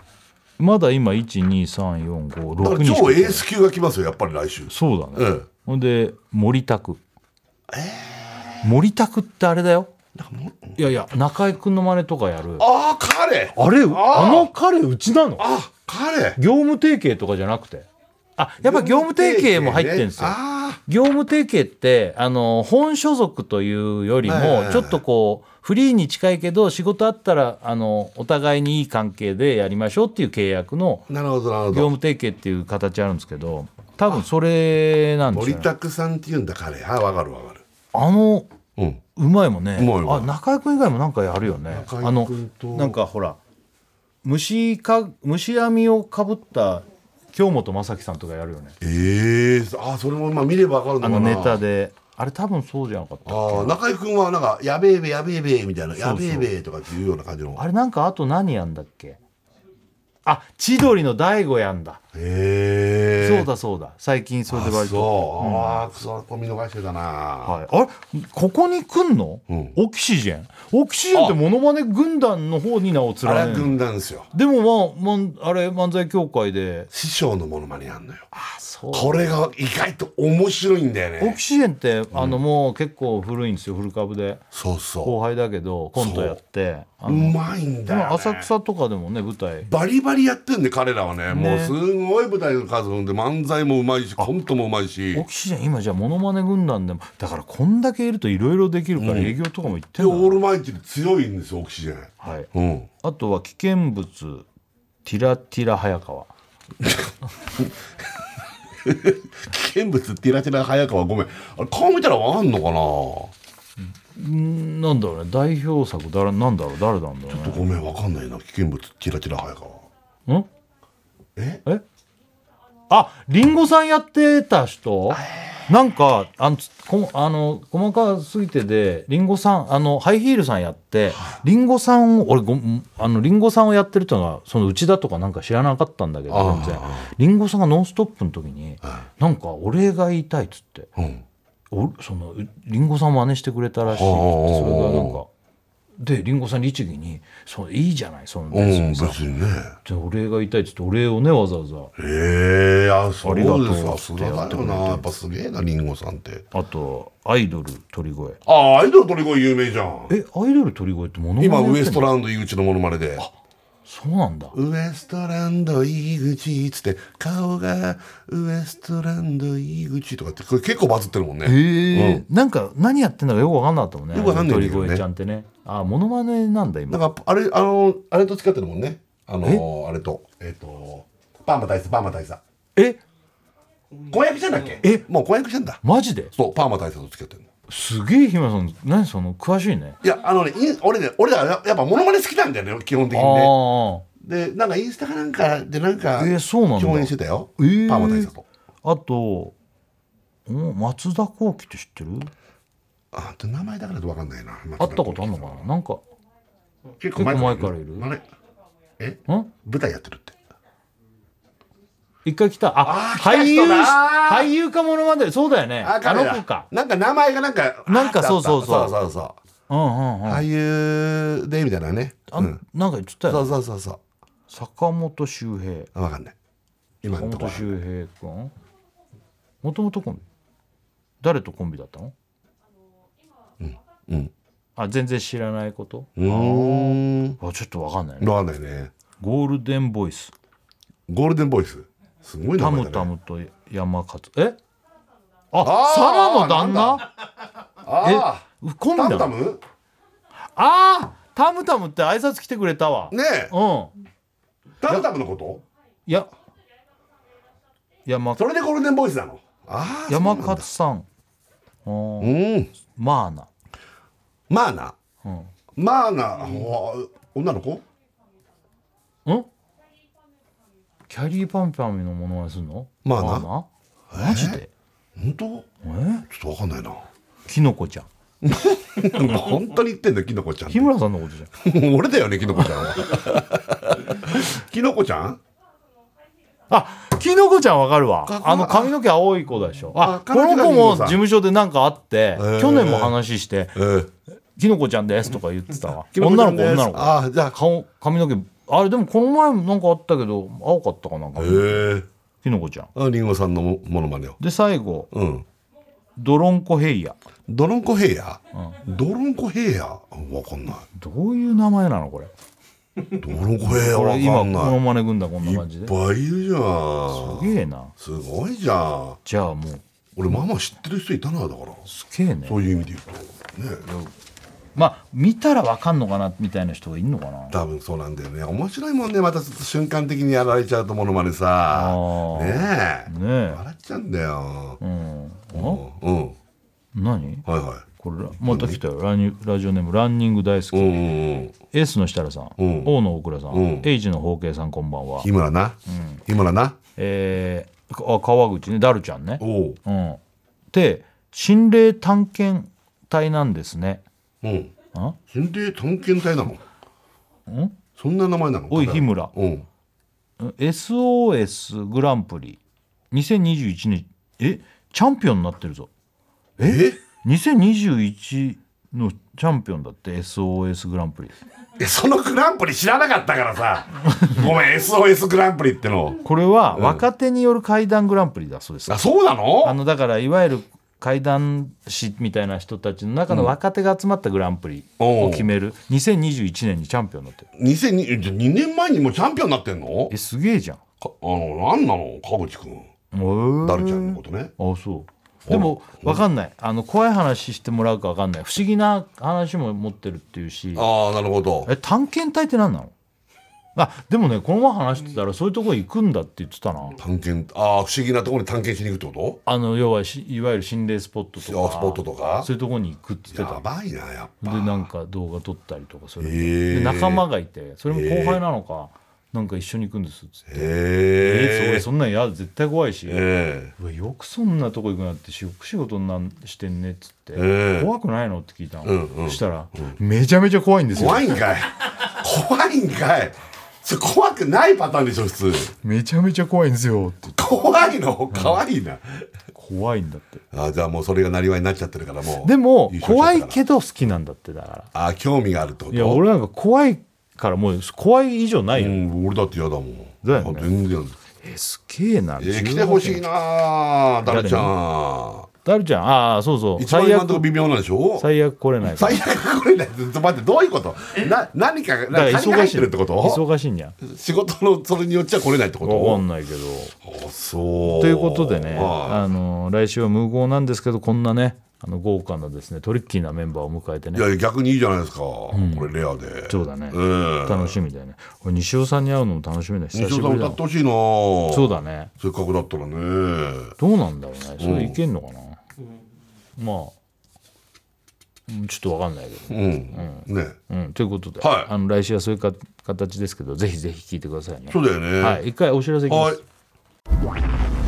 まだ今12345だから6人しか超エース級が来ますよやっぱり来週。そうだね、うん。ほんで森拓森拓ってあれだよ。いやいや中居君の真似とかやる。ああ彼。あれあの彼うちなの？あ彼。業務提携とかじゃなくて。あやっぱ業務提携も入ってるんですよ、あ業務提携ってあの本所属というよりもちょっとこうフリーに近いけど仕事あったらあのお互いにいい関係でやりましょうっていう契約のあなるほどなるほ業ど務提携っていう形あるんですけど多分それなんです森よ、ね、拓さんっていうんだ彼。あわかるわかる。あのうん。うまいもんね。あ中居君以外もなんかやるよね。中居あのなんかほら虫か虫網をかぶった京本政樹さんとかやるよね。ええあそれもまあ見ればわかるのかな。あのネタであれ多分そうじゃなかったああ中居君はなんか「やべえべやべえべ」みたいな「やべえべ」とかっていうような感じの。あれなんかあと何やんだっけ？あ千鳥の大悟やんだ、へえそうだそうだ。最近それであ割と。ああくそこれ見逃してたな、はい、あれ？ここに来んの、うん。オキシジェン？オキシジェンってモノマネ軍団の方に名を連あれはねる軍団ですよ。でもまあ、まあ、あれ漫才協会で。師匠のものまねやんのよ。あそう。これが意外と面白いんだよね。オキシジェンってあのもう結構古いんですよ。古株で。そうそ後輩だけどコントやって。あう。うのまいんだよ、ね、今浅草とかでもね舞台。バリバリやってんで彼らはね。もうねすごい舞台の数踏んで漫才もうまいしコントもうまいし。オキシジェン今じゃあモノマネ軍団でもだからこんだけいるといろいろできるから営業とかも行ってでんだ、オールマイティで強いんですよオキシジェン。はい、うん。あとは危険物ティラティラ早川。危険物ティラティラ早川ごめん。あれ顔見たらわかんのかな？んなんだろうね。代表作誰なんだろう。誰なんだろうね。ごめんわかんないな。危険物ティラティラ早川。ん？え？え？あリンゴさんやってた人？なんかあのつこあの細かすぎてでリンゴさんあのハイヒールさんやってリンゴさんを俺ごあのリンゴさんをやってるっていうのはその内田とかなんか知らなかったんだけど全然。リンゴさんが「ノンストップ!」の時になんかお礼が言いたいっつって。うん。おそのリンゴさん真似してくれたらしいってそれがなんかでリンゴさん律儀に「そういいじゃないそのうん別にさ。別にね。でお礼が言いたいっつってお礼をねわざわざ。へえあそうありがとうですかさすがだよなやっぱすげえなリンゴさんって。あとアイドル鳥越。ああアイドル鳥越有名じゃん。えアイドル鳥越ってモノマネ今ウエストランド井口のモノマネで。そうなんだ。ウエストランド井口っつって顔がウエストランド井口とかってこれ結構バズってるもんね。へえ、なんか何やってんだかよく分かんなかったもんね。よくわかんないんだけどね。鳥越ちゃんってねあモノマネなんだ今。なんかあれあのあれと使ってるもんね。あのあれと。えっ、とパーマ大佐パーマ大佐。え？婚約したんだっけ？え？もう婚約したんだ。マジで？そうパーマ大佐と付き合ってるの。すげえ日村さん。何その詳しいね。いやあのね俺ね俺らややっぱモノマネ好きなんだよね基本的あにね。あでなんかインスタかなんかでなんかえーそうなんだ。共演してたよ、えー。パーマ大佐と。あとお松田幸喜って知ってる？あで名前だからと分かんないな。会ったことあるのかな？なんか結構前からいる？え？ん？舞台やってるって。一回来た。あ俳優俳優かものまで。そうだよね。あの子か。なんか名前がなんかなんかそうそうそう。そうそうそう。うんうんうん。俳優でみたいなね。あうん。なんか言ってたそうよそうそうそう。坂本周平。あ分かんない。今坂のところ本周平君もともとコンビ？誰とコンビだったの？うん。あ全然知らないこと？うーん。あちょっとわかんないね。分かんないね。ゴールデンボイス。ゴールデンボイス？すごい名タ前だね。ムタムと山勝。え？ああーサラの旦那？あコンビあタムタム？ああタムタムって挨拶来てくれたわ。ねえ。うん。タムタムのこと？いや。山それでゴールデンボイスなの？ああ山勝さん。ううん。ん。まあなまあなうん。まあなお女の子？ん？キャリーパンパンのものまねすんの？まあななマジで？本当？え？ちょっと分かんないな。きのこちゃん。本当に言ってんだよきのこちゃん日村さんのことじゃん。俺だよねきのこちゃんは。きのこちゃん？あきのこちゃんわかるわ。かあの髪の毛青い子でしょ。ああこの子も事務所でなんかあってー。去年も話してえー「きのこちゃんです」とか言ってたわ。女の子女の子。ああじゃあ顔髪の毛あれでもこの前もなんかあったけど青かったかなんかへえ。きのこちゃん。ありんごさんのもものまねを。で最後うん。ドロンコヘイヤ。ドロンコヘイヤ？ドロンコヘイヤ？わかんない。どういう名前なのこれ？ドロンコヘイヤ？わかんない。モノマネ軍団こんない感じっでぱいいるじゃん。すげえな。すごいじゃん。じゃあもう。俺ママ知ってる人いたなだから。すげえね。そういう意味で言うと。ねまあ見たらわかんのかなみたいな人がいるのかな？多分そうなんだよね。面白いもんねまた瞬間的にやられちゃうとものまねさ。ねえ。ね笑っちゃうんだよ。えうん。あうん。うん。何？はいはこれまた来たよ。ラニラジオネームランニング大好き、いうんうんうん。エースの設楽さん、うん。大倉さん、うん。エイジの包茎さんこんばんは。日村な？日村な？えー、あ川口ね。ダルちゃんね。おおうん。で心霊探検隊なんですねうん。あ？心霊探検隊なの。ん？そんな名前なの？おい日村。うん。SOS グランプリ。2021年え？チャンピオンになってるぞ。え？2021のチャンピオンだって SOS グランプリ。えそのグランプリ知らなかったからさ。ごめん SOS グランプリってのこれは若手による怪談グランプリだそうです、あそうなの？あのだからいわゆる怪談師みたいな人たちの中の若手が集まったグランプリを決める。2021年にチャンピオンになってる2002じゃ2年前にもうチャンピオンになってんの？えすげえじゃん。かあの何なの？川口君ダルちゃんのことね。あそう。でも分かんない。あの怖い話してもらうか分かんない。不思議な話も持ってるっていうし。ああなるほど。え探検隊って何なの？あでもねこの前話してたらそういうとこ行くんだって言ってたな。探検ああ不思議なところに探検しに行くってこあの要はしいわゆる心霊スポットとか。あスポットとか？そういうとこに行くって言ってた。とやばいなやっぱ。でなんか動画撮ったりとかそれで,、へー。で仲間がいてそれも後輩なのか、なんか一緒に行くんですっつって「えへえ俺そんなん嫌だ絶対怖いし、えうわよくそんなとこ行くなってよく仕事なんしてんねっつって、ええ怖くないの？って聞いたの、うんうん。そしたら、めちゃめちゃ怖いんですよ。怖いんかい。怖いんかいそれ怖くないパターンでしょ普通。めちゃめちゃ怖いんですよ。って怖いの？可愛いな、怖いんだって。あじゃあもうそれがなりわいになっちゃってるからもう。でも怖いけど好きなんだってだから。あ興味があるってこと？いや俺なんか怖いからもう怖い以上ないよ、うん俺だって嫌だもん。だよね。あ全然。えすげえなえー来てほしいなダルちゃんダルちゃん。ああそうそう。一番最今のとこ悪微妙なんでしょ？最悪来れない。最悪これねちょっと待ってどういうこと？な何かがだから何が入っ忙しているってこと？忙しいんや。仕事のそれによっちゃ来れないってこわかんとないけど。あそう。ということでねはあの来週は無謀なんですけどこんなねあの豪華なですねトリッキーなメンバーを迎えてね。いいや逆にいいじゃないですか、これレアで。そうだね。うん楽しみだよね。俺西尾さんに会うのも楽しみだ久西尾さん歌ってほしいな。そうだね。せっかくだったらね。どうなんだろうね。それいけんのかな、まあうんちょっとわかんないけど。うん、ね。うん、ということで、はい。あの来週はそういうか形ですけどぜひぜひ聞いてくださいね。そうだよね。はい。一回お知らせいきまはい。す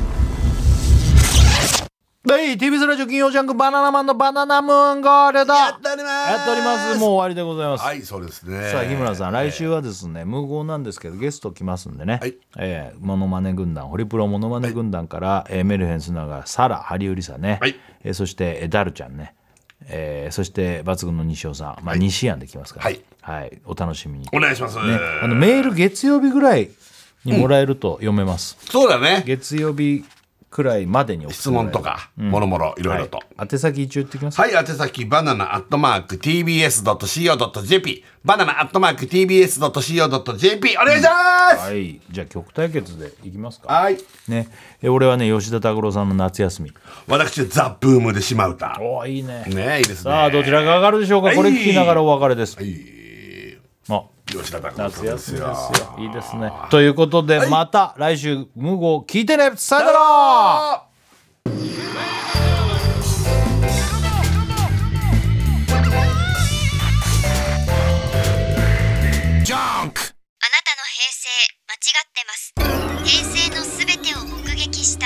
はい、TBS ラジオ金曜ジャンクバナナマンのバナナムーンゴールド。やっております。やっております。もう終わりでございます、はいそうですね。さあ日村さん来週はですね無言なんですけどゲスト来ますんでね、はい。えーモノマネ軍団ホリプロモノマネ軍団から、えーメルヘンスナがサラハリウリさんね、はい。えーそして、えーダルちゃんね、えーそして抜群の西尾さん、まあ、西安で来ますから、はい。はい、お楽しみに、お願いします、ね、あのメール月曜日ぐらいにもらえると読めます、そうだね。月曜日くらいまでに質問とか、もろもろいろいろと。はい、宛先一応言ってきます、はい、宛先バナナアットマーク TBS.CO.JP バナナアットマーク TBS.CO.JP お願いします、はい、じゃあ曲対決でいきますか。はい。ね、え俺はね吉田拓郎さんの夏休み。私ザ・ブームでしまうた。おーいいね。ねいいですね。さあどちらが上がるでしょうか？これ聞きながらお別れです、はい。あ吉田拓夏休みですよ。よいいですね。ということで、また来週無語聞いてね。さよなら。あなたの平成間違ってます。平成のすべてを目撃した